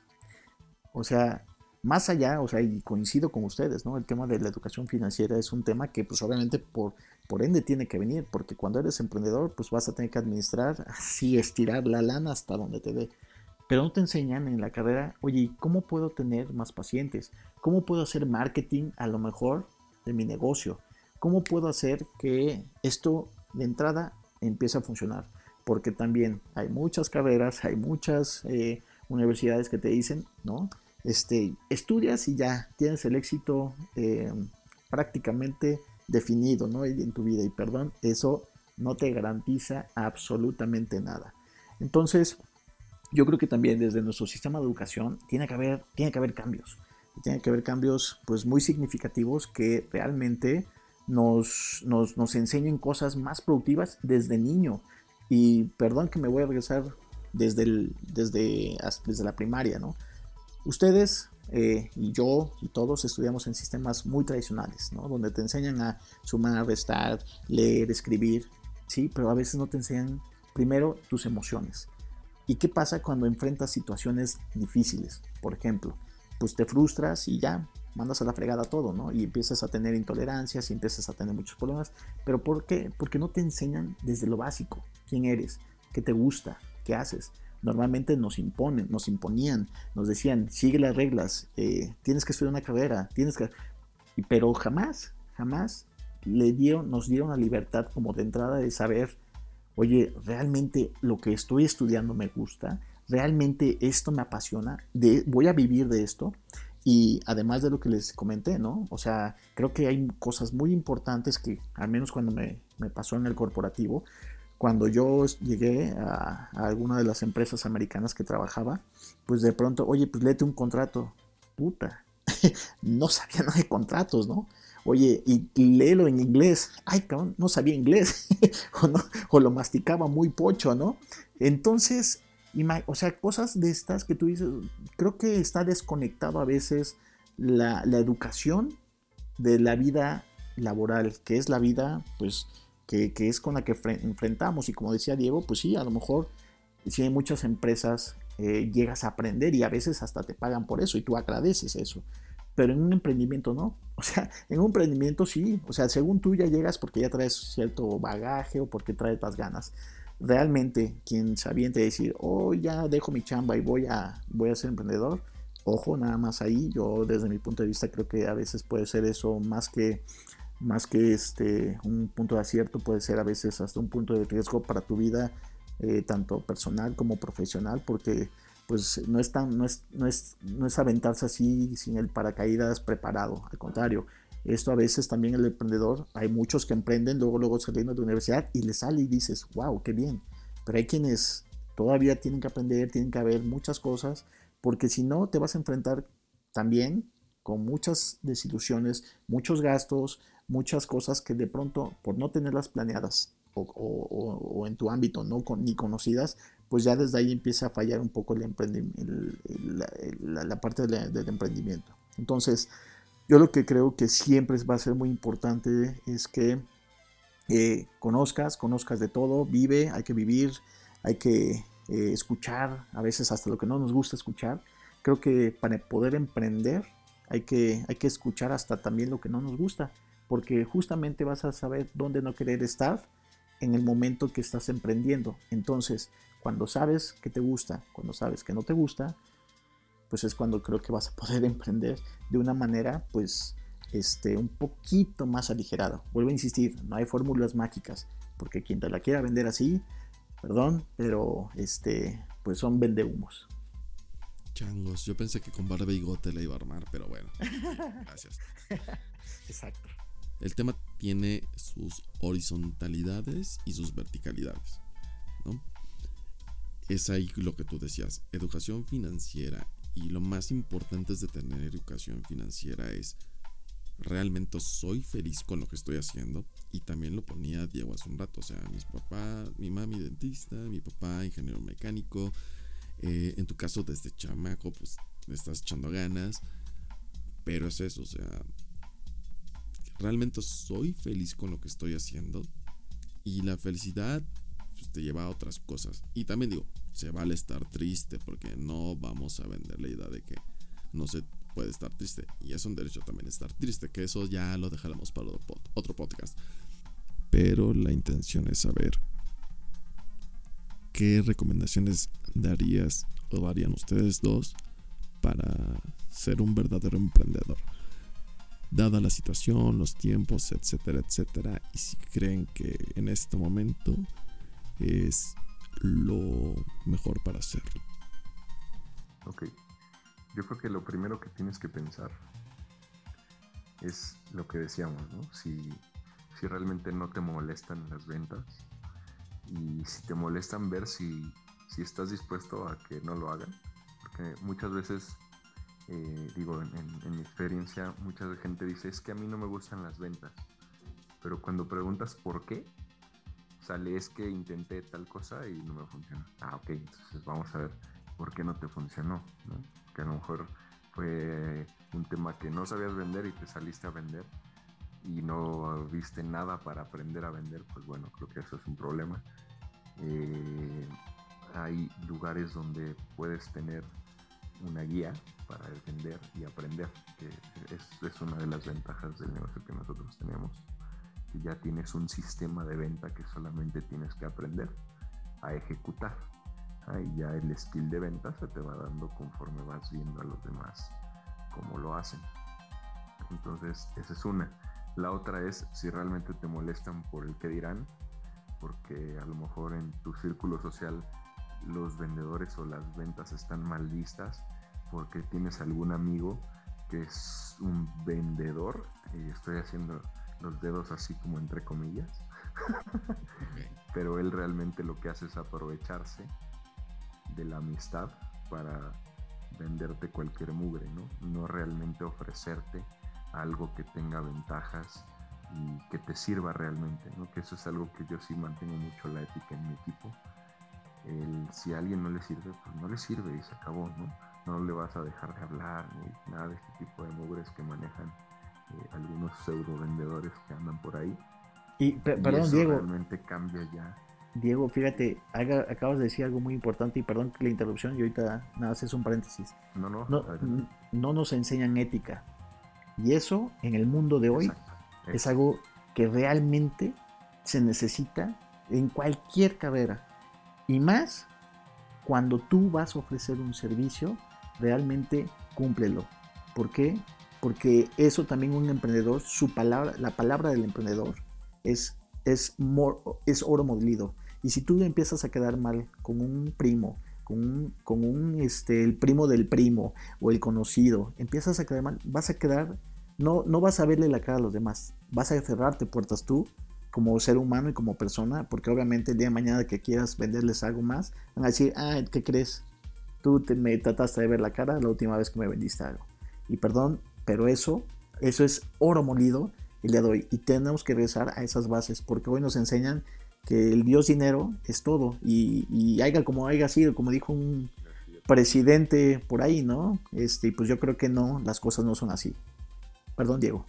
O sea, más allá, o sea, y coincido con ustedes, ¿no? El tema de la educación financiera es un tema que pues obviamente por, por ende tiene que venir, porque cuando eres emprendedor pues vas a tener que administrar, así estirar la lana hasta donde te dé. Pero no te enseñan en la carrera, oye, ¿cómo puedo tener más pacientes? ¿Cómo puedo hacer marketing a lo mejor de mi negocio? ¿Cómo puedo hacer que esto de entrada empiece a funcionar? Porque también hay muchas carreras, hay muchas eh, universidades que te dicen, ¿no? Este, estudias y ya tienes el éxito eh, prácticamente definido ¿no? en tu vida. Y perdón, eso no te garantiza absolutamente nada. Entonces, yo creo que también desde nuestro sistema de educación tiene que haber, tiene que haber cambios. Tiene que haber cambios pues, muy significativos que realmente nos, nos, nos enseñen cosas más productivas desde niño. Y perdón que me voy a regresar desde, el, desde, desde la primaria, ¿no? Ustedes eh, y yo y todos estudiamos en sistemas muy tradicionales, ¿no? Donde te enseñan a sumar, restar, leer, escribir, ¿sí? Pero a veces no te enseñan primero tus emociones. ¿Y qué pasa cuando enfrentas situaciones difíciles? Por ejemplo, pues te frustras y ya mandas a la fregada todo, ¿no? Y empiezas a tener intolerancias y empiezas a tener muchos problemas. ¿Pero por qué? Porque no te enseñan desde lo básico quién eres, qué te gusta, ¿qué haces? Normalmente nos imponen, nos imponían, nos decían, sigue las reglas, eh, tienes que estudiar una carrera, tienes que... Pero jamás, jamás le dieron, nos dieron la libertad como de entrada de saber, oye, realmente lo que estoy estudiando me gusta, realmente esto me apasiona, voy a vivir de esto. Y además de lo que les comenté, ¿no? O sea, creo que hay cosas muy importantes que, al menos cuando me, me pasó en el corporativo, cuando yo llegué a, alguna de las empresas americanas que trabajaba, pues de pronto, oye, pues léete un contrato. Puta, no sabía nada de contratos, ¿no? Oye, y, léelo en inglés. Ay, cabrón, no sabía inglés. o, lo masticaba muy pocho, ¿no? Entonces, o sea, cosas de estas que tú dices, creo que está desconectado a veces la educación de la vida laboral, que es la vida, pues, que, es con la que enfrentamos. Y como decía Diego, pues sí, a lo mejor si hay muchas empresas eh, llegas a aprender y a veces hasta te pagan por eso y tú agradeces eso. Pero en un emprendimiento no. O sea, en un emprendimiento sí. O sea, según tú ya llegas porque ya traes cierto bagaje o porque traes las ganas realmente quien se aviente a decir, oh, ya dejo mi chamba y voy a, voy a ser emprendedor, ojo, nada más ahí, yo desde mi punto de vista creo que a veces puede ser eso más que más que este un punto de acierto puede ser a veces hasta un punto de riesgo para tu vida eh, tanto personal como profesional porque pues no es tan no es, no es no es aventarse así sin el paracaídas preparado al contrario esto a veces también el emprendedor, hay muchos que emprenden luego, luego saliendo de la universidad y le sale y dices, wow, qué bien. Pero hay quienes todavía tienen que aprender, tienen que haber muchas cosas, porque si no te vas a enfrentar también con muchas desilusiones, muchos gastos, muchas cosas que de pronto, por no tenerlas planeadas o, en tu ámbito no ni conocidas, pues ya desde ahí empieza a fallar un poco el, la, parte del emprendimiento. Entonces, yo lo que creo que siempre va a ser muy importante es que eh, conozcas, conozcas de todo, vive, hay que vivir, hay que eh, escuchar, a veces hasta lo que no nos gusta escuchar. Creo que para poder emprender hay que, hay que escuchar hasta también lo que no nos gusta, porque justamente vas a saber dónde no querer estar en el momento que estás emprendiendo. Entonces, cuando sabes que te gusta, cuando sabes que no te gusta, pues es cuando creo que vas a poder emprender de una manera pues este, un poquito más aligerada. Vuelvo a insistir, no hay fórmulas mágicas, porque quien te la quiera vender así, perdón, pero este, pues son vendehumos. Changos, yo pensé que con barba y gote la iba a armar, pero bueno, gracias. Exacto. El tema tiene sus horizontalidades y sus verticalidades, ¿no? Es ahí lo que tú decías, educación financiera y lo más importante de tener educación financiera es, realmente soy feliz con lo que estoy haciendo. Y también lo ponía Diego hace un rato. O sea, mis papá, mi mami dentista, mi papá ingeniero mecánico. Eh, en tu caso, desde chamaco, pues le estás echando ganas. Pero es eso, o sea, realmente soy feliz con lo que estoy haciendo. Y la felicidad pues, te lleva a otras cosas. Y también digo, se vale estar triste porque no vamos a vender la idea de que no se puede estar triste. Y es un derecho también estar triste, que eso ya lo dejaremos para otro podcast. Pero la intención es saber qué recomendaciones darías o darían ustedes dos para ser un verdadero emprendedor. Dada la situación, los tiempos, etcétera, etcétera. Y si creen que en este momento es lo mejor para hacerlo. Ok. Yo creo que lo primero que tienes que pensar es lo que decíamos, ¿no? Si, si realmente no te molestan las ventas y si te molestan ver si, si estás dispuesto a que no lo hagan. Porque muchas veces, eh, digo, en, mi experiencia, mucha gente dice, es que a mí no me gustan las ventas. Pero cuando preguntas por qué, sale es que intenté tal cosa y no me funcionó. Ah, ok, entonces vamos a ver por qué no te funcionó. Que a lo mejor fue un tema que no sabías vender y te saliste a vender y no viste nada para aprender a vender, pues bueno, creo que eso es un problema. Eh, hay lugares donde puedes tener una guía para vender y aprender, que es, una de las ventajas del negocio que nosotros tenemos ya tienes un sistema de venta que solamente tienes que aprender a ejecutar. Ahí ya el skill de venta se te va dando conforme vas viendo a los demás cómo lo hacen. Entonces, esa es una. La otra es si realmente te molestan por el que dirán, porque a lo mejor en tu círculo social los vendedores o las ventas están mal vistas, porque tienes algún amigo que es un vendedor, y estoy haciendo los dedos así como entre comillas, pero él realmente lo que hace es aprovecharse de la amistad para venderte cualquier mugre, ¿no? No realmente ofrecerte algo que tenga ventajas y que te sirva realmente, ¿no? Que eso es algo que yo sí mantengo mucho la ética en mi equipo. El, si a alguien no le sirve, pues no le sirve y se acabó, ¿no? No le vas a dejar de hablar ni nada de este tipo de mugres que manejan eh, algunos pseudo vendedores que andan por ahí. Y, perdón, eso Diego. Realmente cambia ya Diego, fíjate, acabas de decir algo muy importante y perdón la interrupción y ahorita nada, es un paréntesis. No, no, no, nos enseñan ética. Y eso en el mundo de hoy es algo que realmente se necesita en cualquier carrera. Y más cuando tú vas a ofrecer un servicio, realmente cúmplelo. ¿Por qué? Porque eso también un emprendedor, su palabra, la palabra del emprendedor es, es, es oro molido. Y si tú empiezas a quedar mal con un primo, con un, con un este, el primo del primo o el conocido, empiezas a quedar mal, vas a quedar, no, no vas a verle la cara a los demás, vas a cerrarte puertas tú como ser humano y como persona, porque obviamente el día de mañana que quieras venderles algo más, van a decir, ah, ¿qué crees? Tú te, me trataste de ver la cara la última vez que me vendiste algo. Y perdón, pero eso, eso es oro molido el día de hoy. Y tenemos que regresar a esas bases, porque hoy nos enseñan que el Dios dinero es todo y, y como haya sido, como dijo un presidente por ahí, ¿no? Este, pues yo creo que no, las cosas no son así. Perdón, Diego.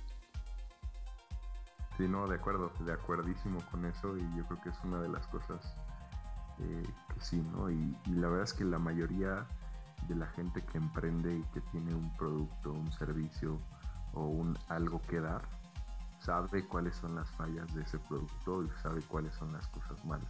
Sí, no, de acuerdo, de acuerdísimo con eso y yo creo que es una de las cosas eh, que sí, ¿no? Y, la verdad es que la mayoría de la gente que emprende y que tiene un producto, un servicio o un algo que dar, sabe cuáles son las fallas de ese producto y sabe cuáles son las cosas malas.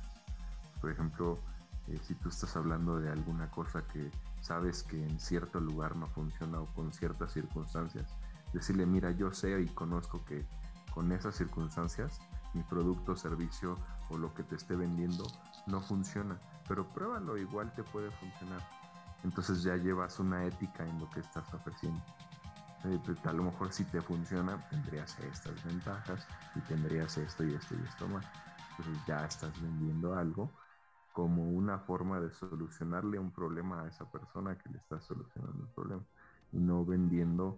Por ejemplo, eh, si tú estás hablando de alguna cosa que sabes que en cierto lugar no funciona o con ciertas circunstancias, decirle, mira, yo sé y conozco que con esas circunstancias mi producto, servicio o lo que te esté vendiendo no funciona, pero pruébalo, igual te puede funcionar. Entonces ya llevas una ética en lo que estás ofreciendo. Eh, pues, a lo mejor si te funciona tendrías estas ventajas y tendrías esto y esto y esto más. Entonces ya estás vendiendo algo como una forma de solucionarle un problema a esa persona que le está solucionando el problema y no vendiendo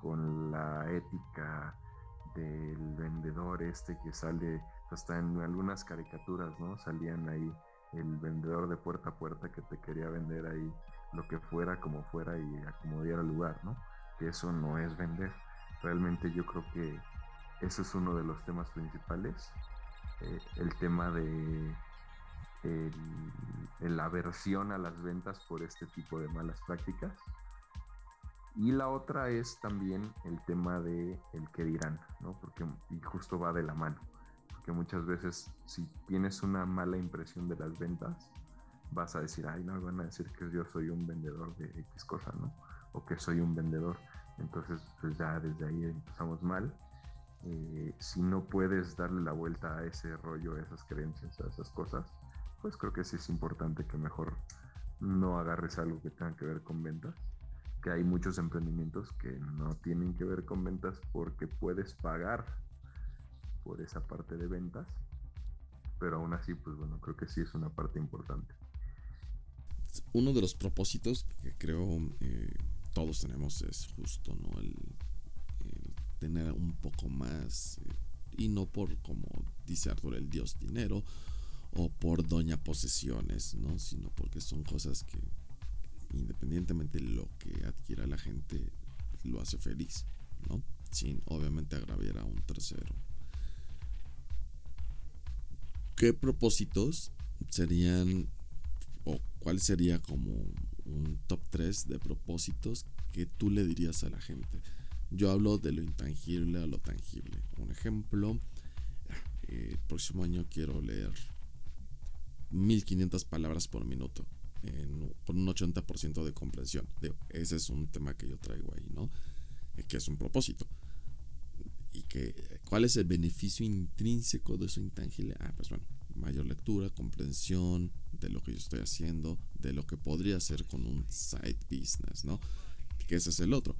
con la ética del vendedor este que sale hasta en algunas caricaturas, ¿no? Salían ahí el vendedor de puerta a puerta que te quería vender ahí lo que fuera, como fuera y acomodiera el lugar, ¿no? que eso no es vender. Realmente yo creo que ese es uno de los temas principales. Eh, el tema de el, la aversión a las ventas por este tipo de malas prácticas. Y la otra es también el tema de el que dirán, ¿no? Porque y justo va de la mano. Porque muchas veces si tienes una mala impresión de las ventas, vas a decir, ay, no, van a decir que yo soy un vendedor de X cosa, ¿no? o que soy un vendedor. Entonces, pues ya desde ahí empezamos mal. Eh, si no puedes darle la vuelta a ese rollo, a esas creencias, a esas cosas, pues creo que sí es importante que mejor no agarres algo que tenga que ver con ventas. Que hay muchos emprendimientos que no tienen que ver con ventas porque puedes pagar por esa parte de ventas, pero aún así, pues bueno, creo que sí es una parte importante. Uno de los propósitos que creo eh, todos tenemos es justo, ¿no? El, tener un poco más, eh, y no por, como dice Arthur, el dios dinero, o por doña posesiones, ¿no? Sino porque son cosas que, independientemente de lo que adquiera la gente, lo hace feliz, ¿no? Sin obviamente agraviar a un tercero. ¿Qué propósitos serían, o cuál sería como un top 3 de propósitos que tú le dirías a la gente. Yo hablo de lo intangible a lo tangible. Un ejemplo, eh, el próximo año quiero leer 1500 palabras por minuto. Con un 80% de comprensión. ese es un tema que yo traigo ahí, ¿no? Eh, que es un propósito. Y que, ¿cuál es el beneficio intrínseco de eso intangible? Ah, pues bueno, mayor lectura, comprensión de lo que yo estoy haciendo, de lo que podría hacer con un side business, ¿no? Que ese es el otro.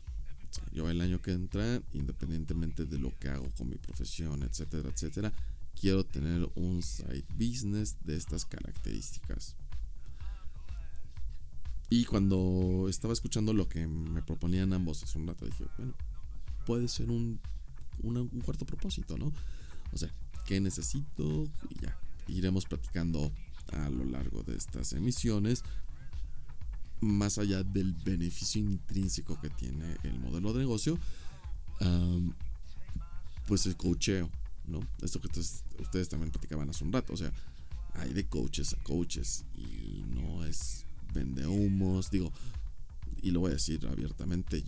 yo el año que entra, independientemente de lo que hago con mi profesión, etcétera, etcétera, quiero tener un side business de estas características. Y cuando estaba escuchando lo que me proponían ambos hace un rato, dije, bueno, puede ser un, un cuarto propósito, ¿no? O sea, ¿qué necesito? Y ya, iremos platicando a lo largo de estas emisiones, más allá del beneficio intrínseco que tiene el modelo de negocio, pues el coacheo, ¿no? Esto que ustedes, también platicaban hace un rato, o sea, hay de coaches a coaches y no es vende humos, digo, y lo voy a decir abiertamente,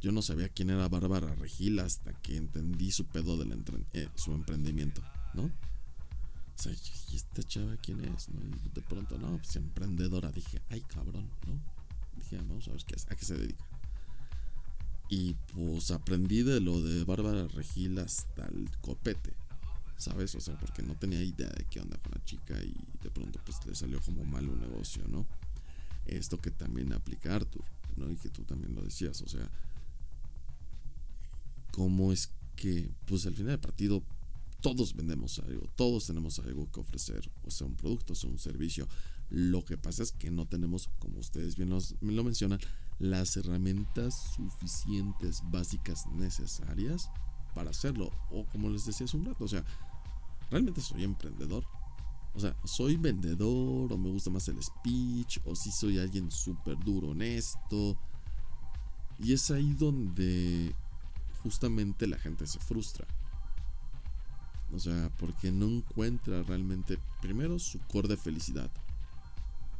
yo, no sabía quién era Bárbara Regil hasta que entendí su pedo de eh, su emprendimiento, ¿no? O sea, ¿y esta chava quién es? Y de pronto, no, pues emprendedora. Dije, ay cabrón, ¿no? Dije, vamos a ver qué, a qué se dedica. Y pues aprendí de lo de Bárbara Regil hasta el copete. ¿Sabes? O sea, porque no tenía idea de qué onda con la chica y de pronto pues le salió como mal un negocio, ¿no? Esto que también aplica Arthur, ¿no? Y que tú también lo decías, o sea, ¿cómo es que pues al final del partido todos vendemos algo, todos tenemos algo que ofrecer, o sea, un producto, o sea, un servicio. Lo que pasa es que no tenemos, como ustedes bien lo mencionan, las herramientas suficientes, básicas, necesarias para hacerlo. O como les decía hace un rato, o sea, realmente soy emprendedor. O sea, soy vendedor o me gusta más el speech o si soy alguien súper duro, honesto. Y es ahí donde justamente la gente se frustra. O sea, porque no encuentra realmente, primero, su core de felicidad.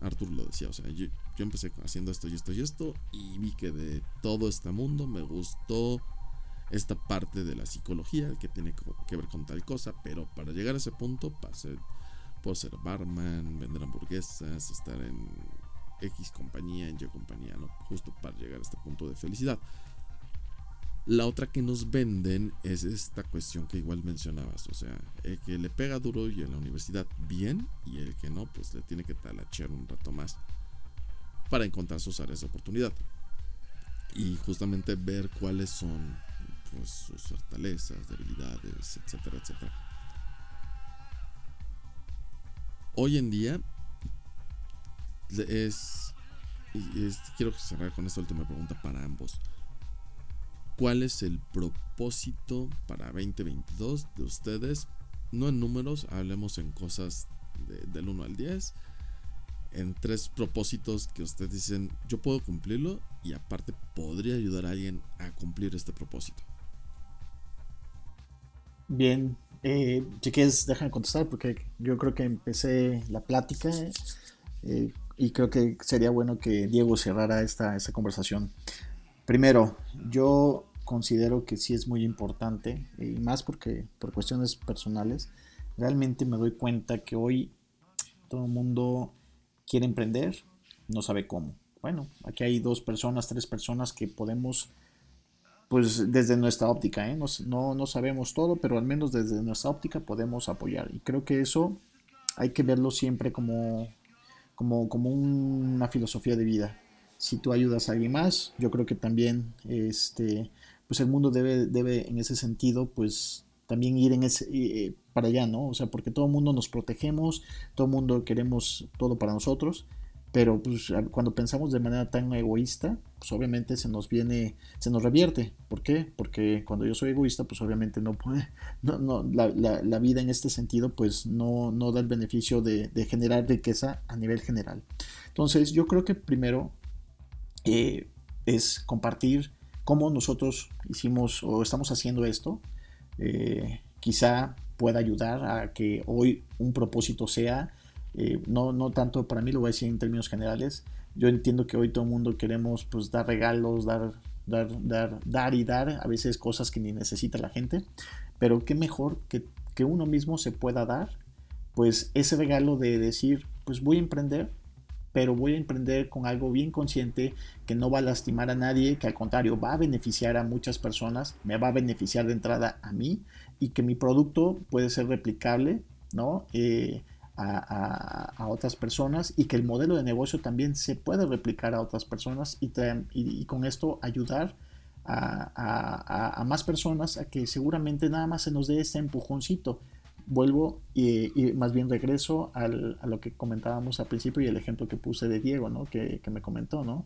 Arthur lo decía, o sea, yo, yo empecé haciendo esto y esto y esto y vi que de todo este mundo me gustó esta parte de la psicología que tiene que ver con tal cosa, pero para llegar a ese punto pasé por ser barman, vender hamburguesas, estar en X compañía, en Y compañía, ¿no? Justo para llegar a este punto de felicidad. La otra que nos venden es esta cuestión que igual mencionabas, o sea, el que le pega duro y en la universidad bien y el que no, pues le tiene que talachear un rato más para encontrar sus áreas de oportunidad. Y justamente ver cuáles son pues, sus fortalezas, debilidades, etcétera, etcétera. Hoy en día es, quiero cerrar con esta última pregunta para ambos cuál es el propósito para 2022 de ustedes. No en números, hablemos en cosas del 1 al 10. En tres propósitos que ustedes dicen, yo puedo cumplirlo y aparte podría ayudar a alguien a cumplir este propósito. Bien, eh, si quieres, déjame contestar porque yo creo que empecé la plática eh, y creo que sería bueno que Diego cerrara esta, esta conversación. Primero, yo considero que sí es muy importante, y más porque por cuestiones personales, realmente me doy cuenta que hoy todo el mundo quiere emprender, no sabe cómo. Bueno, aquí hay dos personas, tres personas que podemos, pues desde nuestra óptica, ¿eh? no, no sabemos todo, pero al menos desde nuestra óptica podemos apoyar. Y creo que eso hay que verlo siempre como, como, como una filosofía de vida si tú ayudas a alguien más, yo creo que también este, pues el mundo debe, debe en ese sentido, pues también ir en ese, eh, para allá, ¿no? O sea, porque todo el mundo nos protegemos, todo el mundo queremos todo para nosotros, pero pues cuando pensamos de manera tan egoísta, pues obviamente se nos viene, se nos revierte. ¿Por qué? Porque cuando yo soy egoísta, pues obviamente no puede, no, no, la, la, vida en este sentido, pues no, no da el beneficio de, de generar riqueza a nivel general. Entonces, yo creo que primero eh, es compartir cómo nosotros hicimos o estamos haciendo esto. Eh, quizá pueda ayudar a que hoy un propósito sea, eh, no, no tanto para mí, lo voy a decir en términos generales, yo entiendo que hoy todo el mundo queremos pues dar regalos, dar, dar, dar, dar y dar, a veces cosas que ni necesita la gente, pero qué mejor que, que uno mismo se pueda dar, pues ese regalo de decir, pues voy a emprender, pero voy a emprender con algo bien consciente que no va a lastimar a nadie, que al contrario va a beneficiar a muchas personas, me va a beneficiar de entrada a mí y que mi producto puede ser replicable, ¿no? Eh, a, otras personas y que el modelo de negocio también se puede replicar a otras personas y, y, con esto ayudar a, más personas a que seguramente nada más se nos dé este empujoncito vuelvo y, más bien regreso a lo que comentábamos al principio y el ejemplo que puse de Diego, ¿no? Que, me comentó, ¿no?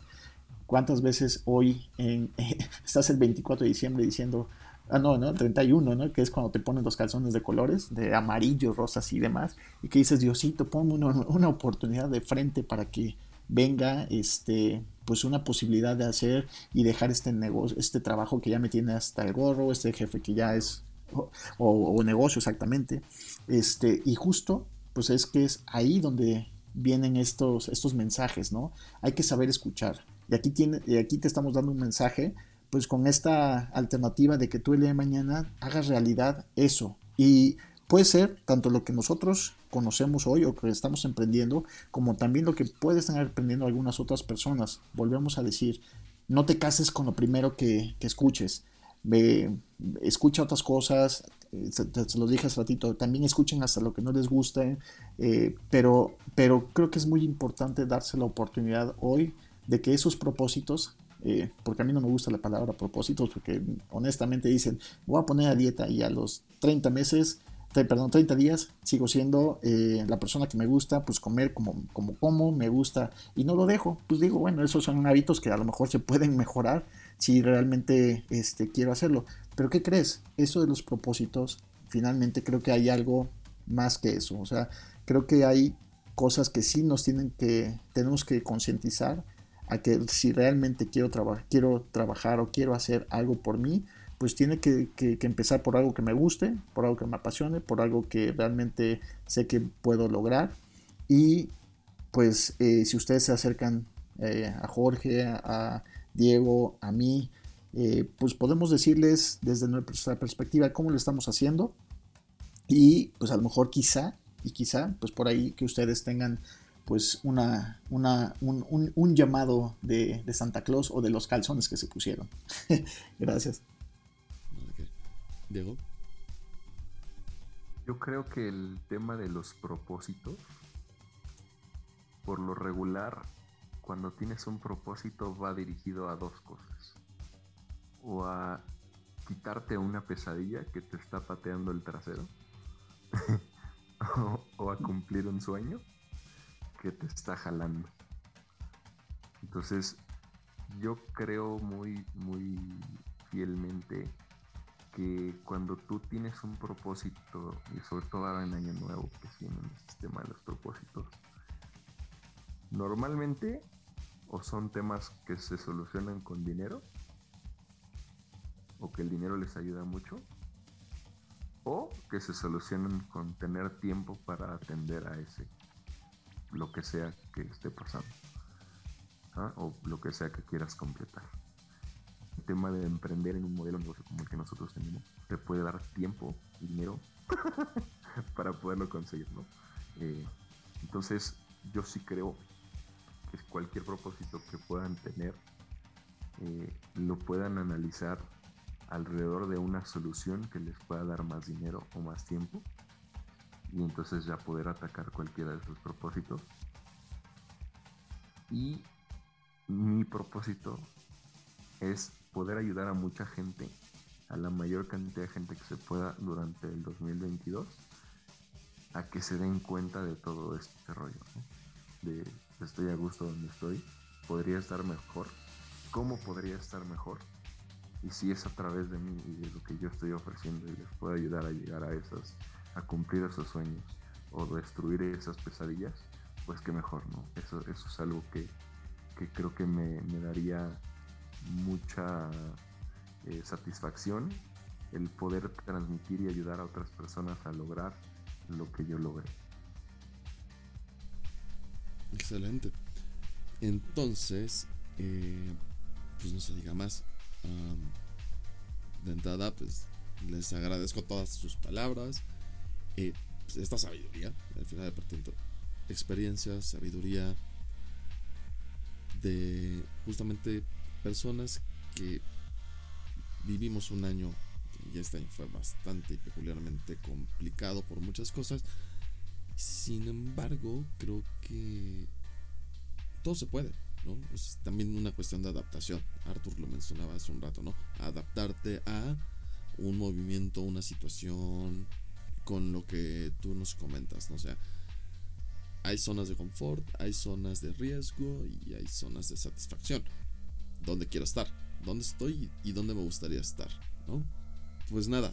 ¿Cuántas veces hoy en, estás el 24 de diciembre diciendo, ah, no, no, 31, ¿no? Que es cuando te ponen los calzones de colores, de amarillo, rosas y demás, y que dices, Diosito, ponme una, una oportunidad de frente para que venga este pues una posibilidad de hacer y dejar este negocio, este trabajo que ya me tiene hasta el gorro, este jefe que ya es o, negocio exactamente. Este, y justo, pues es que es ahí donde vienen estos, estos mensajes, ¿no? Hay que saber escuchar. Y aquí, tiene, y aquí te estamos dando un mensaje, pues con esta alternativa de que tú el día de mañana hagas realidad eso. Y puede ser tanto lo que nosotros conocemos hoy o que estamos emprendiendo, como también lo que pueden estar emprendiendo algunas otras personas. Volvemos a decir, no te cases con lo primero que, que escuches ve, escucha otras cosas, eh, se, los dije hace ratito, también escuchen hasta lo que no les guste, eh, pero, pero creo que es muy importante darse la oportunidad hoy de que esos propósitos, eh, porque a mí no me gusta la palabra propósitos, porque honestamente dicen, voy a poner a dieta y a los 30 meses, perdón, 30 días sigo siendo la persona que me gusta, pues comer como, como como, me gusta y no lo dejo, pues digo, bueno, esos son hábitos que a lo mejor se pueden mejorar, si realmente este, quiero hacerlo. Pero ¿qué crees? Eso de los propósitos, finalmente creo que hay algo más que eso. O sea, creo que hay cosas que sí nos tienen que, tenemos que concientizar a que si realmente quiero, quiero trabajar o quiero hacer algo por mí, pues tiene que, empezar por algo que me guste, por algo que me apasione, por algo que realmente sé que puedo lograr. Y pues eh, si ustedes se acercan eh, a Jorge, a, Diego, a mí, eh, pues podemos decirles desde nuestra perspectiva cómo lo estamos haciendo y pues a lo mejor quizá y quizá pues por ahí que ustedes tengan pues una, una un, llamado de, Santa Claus o de los calzones que se pusieron. Gracias. Diego. Yo creo que el tema de los propósitos, por lo regular, cuando tienes un propósito va dirigido a dos cosas. O a quitarte una pesadilla que te está pateando el trasero. o, a cumplir un sueño que te está jalando. Entonces, yo creo muy, muy fielmente que cuando tú tienes un propósito, y sobre todo ahora en Año Nuevo, que viene el sistema de los propósitos, normalmente o son temas que se solucionan con dinero o que el dinero les ayuda mucho o que se solucionan con tener tiempo para atender a ese lo que sea que esté pasando ¿ah? o lo que sea que quieras completar el tema de emprender en un modelo de negocio como el que nosotros tenemos te puede dar tiempo y dinero para poderlo conseguir ¿no? Eh, entonces yo sí creo que cualquier propósito que puedan tener eh, lo puedan analizar alrededor de una solución que les pueda dar más dinero o más tiempo y entonces ya poder atacar cualquiera de sus propósitos. Y mi propósito es poder ayudar a mucha gente, a la mayor cantidad de gente que se pueda durante el 2022, a que se den cuenta de todo este rollo, de estoy a gusto donde estoy, podría estar mejor, cómo podría estar mejor, y si es a través de mí y de lo que yo estoy ofreciendo y les puedo ayudar a llegar a esas, a cumplir esos sueños o destruir esas pesadillas, pues qué mejor, ¿no? Eso, eso es algo que, creo que me, daría mucha eh, satisfacción el poder transmitir y ayudar a otras personas a lograr lo que yo logré. Excelente. Entonces, eh, pues no se diga más. de entrada, pues les agradezco todas sus palabras. Pues, esta sabiduría, al final de partiendo, experiencia, sabiduría, de justamente personas que vivimos un año y este año fue bastante y peculiarmente complicado por muchas cosas. Sin embargo, creo que todo se puede, ¿no? Es también una cuestión de adaptación. Arthur lo mencionaba hace un rato, ¿no? Adaptarte a un movimiento, una situación, con lo que tú nos comentas, ¿no? O sea, hay zonas de confort, hay zonas de riesgo y hay zonas de satisfacción. ¿Dónde quiero estar? ¿Dónde estoy y dónde me gustaría estar? ¿no? Pues nada,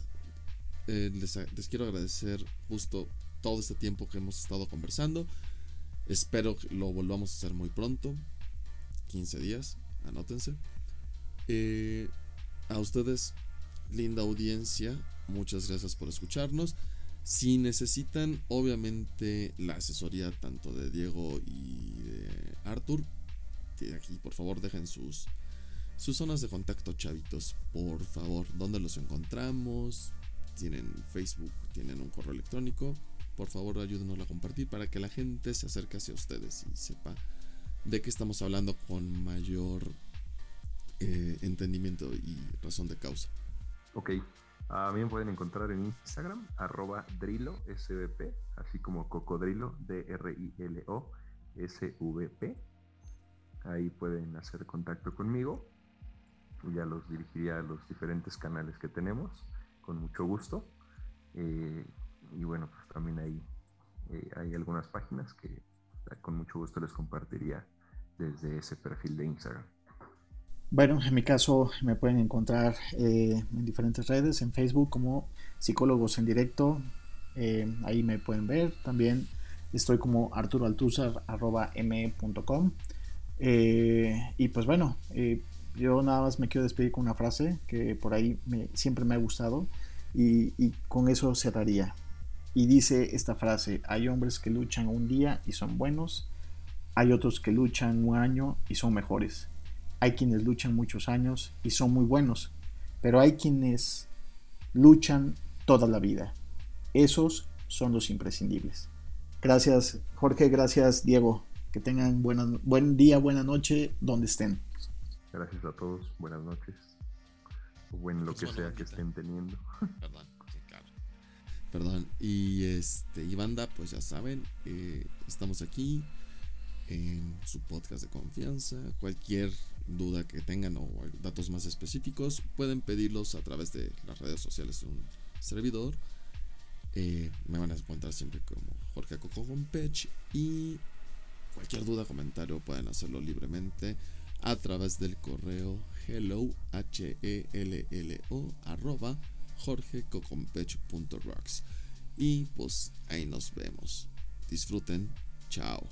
eh, les, quiero agradecer justo todo este tiempo que hemos estado conversando. Espero que lo volvamos a hacer muy pronto. 15 días, anótense. Eh, a ustedes, linda audiencia, muchas gracias por escucharnos. Si necesitan, obviamente, la asesoría tanto de Diego y de Arthur, aquí por favor dejen sus, sus zonas de contacto, chavitos, por favor. ¿Dónde los encontramos? ¿Tienen Facebook? ¿Tienen un correo electrónico? Por favor, ayúdenos a compartir para que la gente se acerque hacia ustedes y sepa de qué estamos hablando con mayor eh, entendimiento y razón de causa. Ok, a mí me pueden encontrar en Instagram, arroba Drilo SVP, así como Cocodrilo, D-R-I-L-O S-V-P. Ahí pueden hacer contacto conmigo. Ya los dirigiría a los diferentes canales que tenemos, con mucho gusto. Eh, y bueno, pues también ahí eh, hay algunas páginas que con mucho gusto les compartiría desde ese perfil de Instagram. Bueno, en mi caso me pueden encontrar eh, en diferentes redes, en Facebook como Psicólogos en Directo, eh, ahí me pueden ver. También estoy como arturoaltuzar.me.com. Eh, y pues bueno, yo nada más me quiero despedir con una frase que por ahí me, siempre me ha gustado y con eso cerraría. Y dice esta frase, hay hombres que luchan un día y son buenos, hay otros que luchan un año y son mejores hay quienes luchan muchos años y son muy buenos, pero hay quienes luchan toda la vida. Esos son los imprescindibles. Gracias Jorge, gracias Diego. Que tengan buen día, buena noche, donde estén. Gracias a todos, buenas noches. O bueno, lo pues que sea que estén teniendo. Perdón, claro. Perdón. Y este, y banda, pues ya saben, eh, estamos aquí en su podcast de confianza. Cualquier duda que tengan o datos más específicos, pueden pedirlos a través de las redes sociales de un servidor. Eh, me van a encontrar siempre como Jorge Coco Pech y cualquier duda, comentario pueden hacerlo libremente a través del correo hello h e l l o arroba jorgecocompech.rocks y pues ahí nos vemos. Disfruten. Chao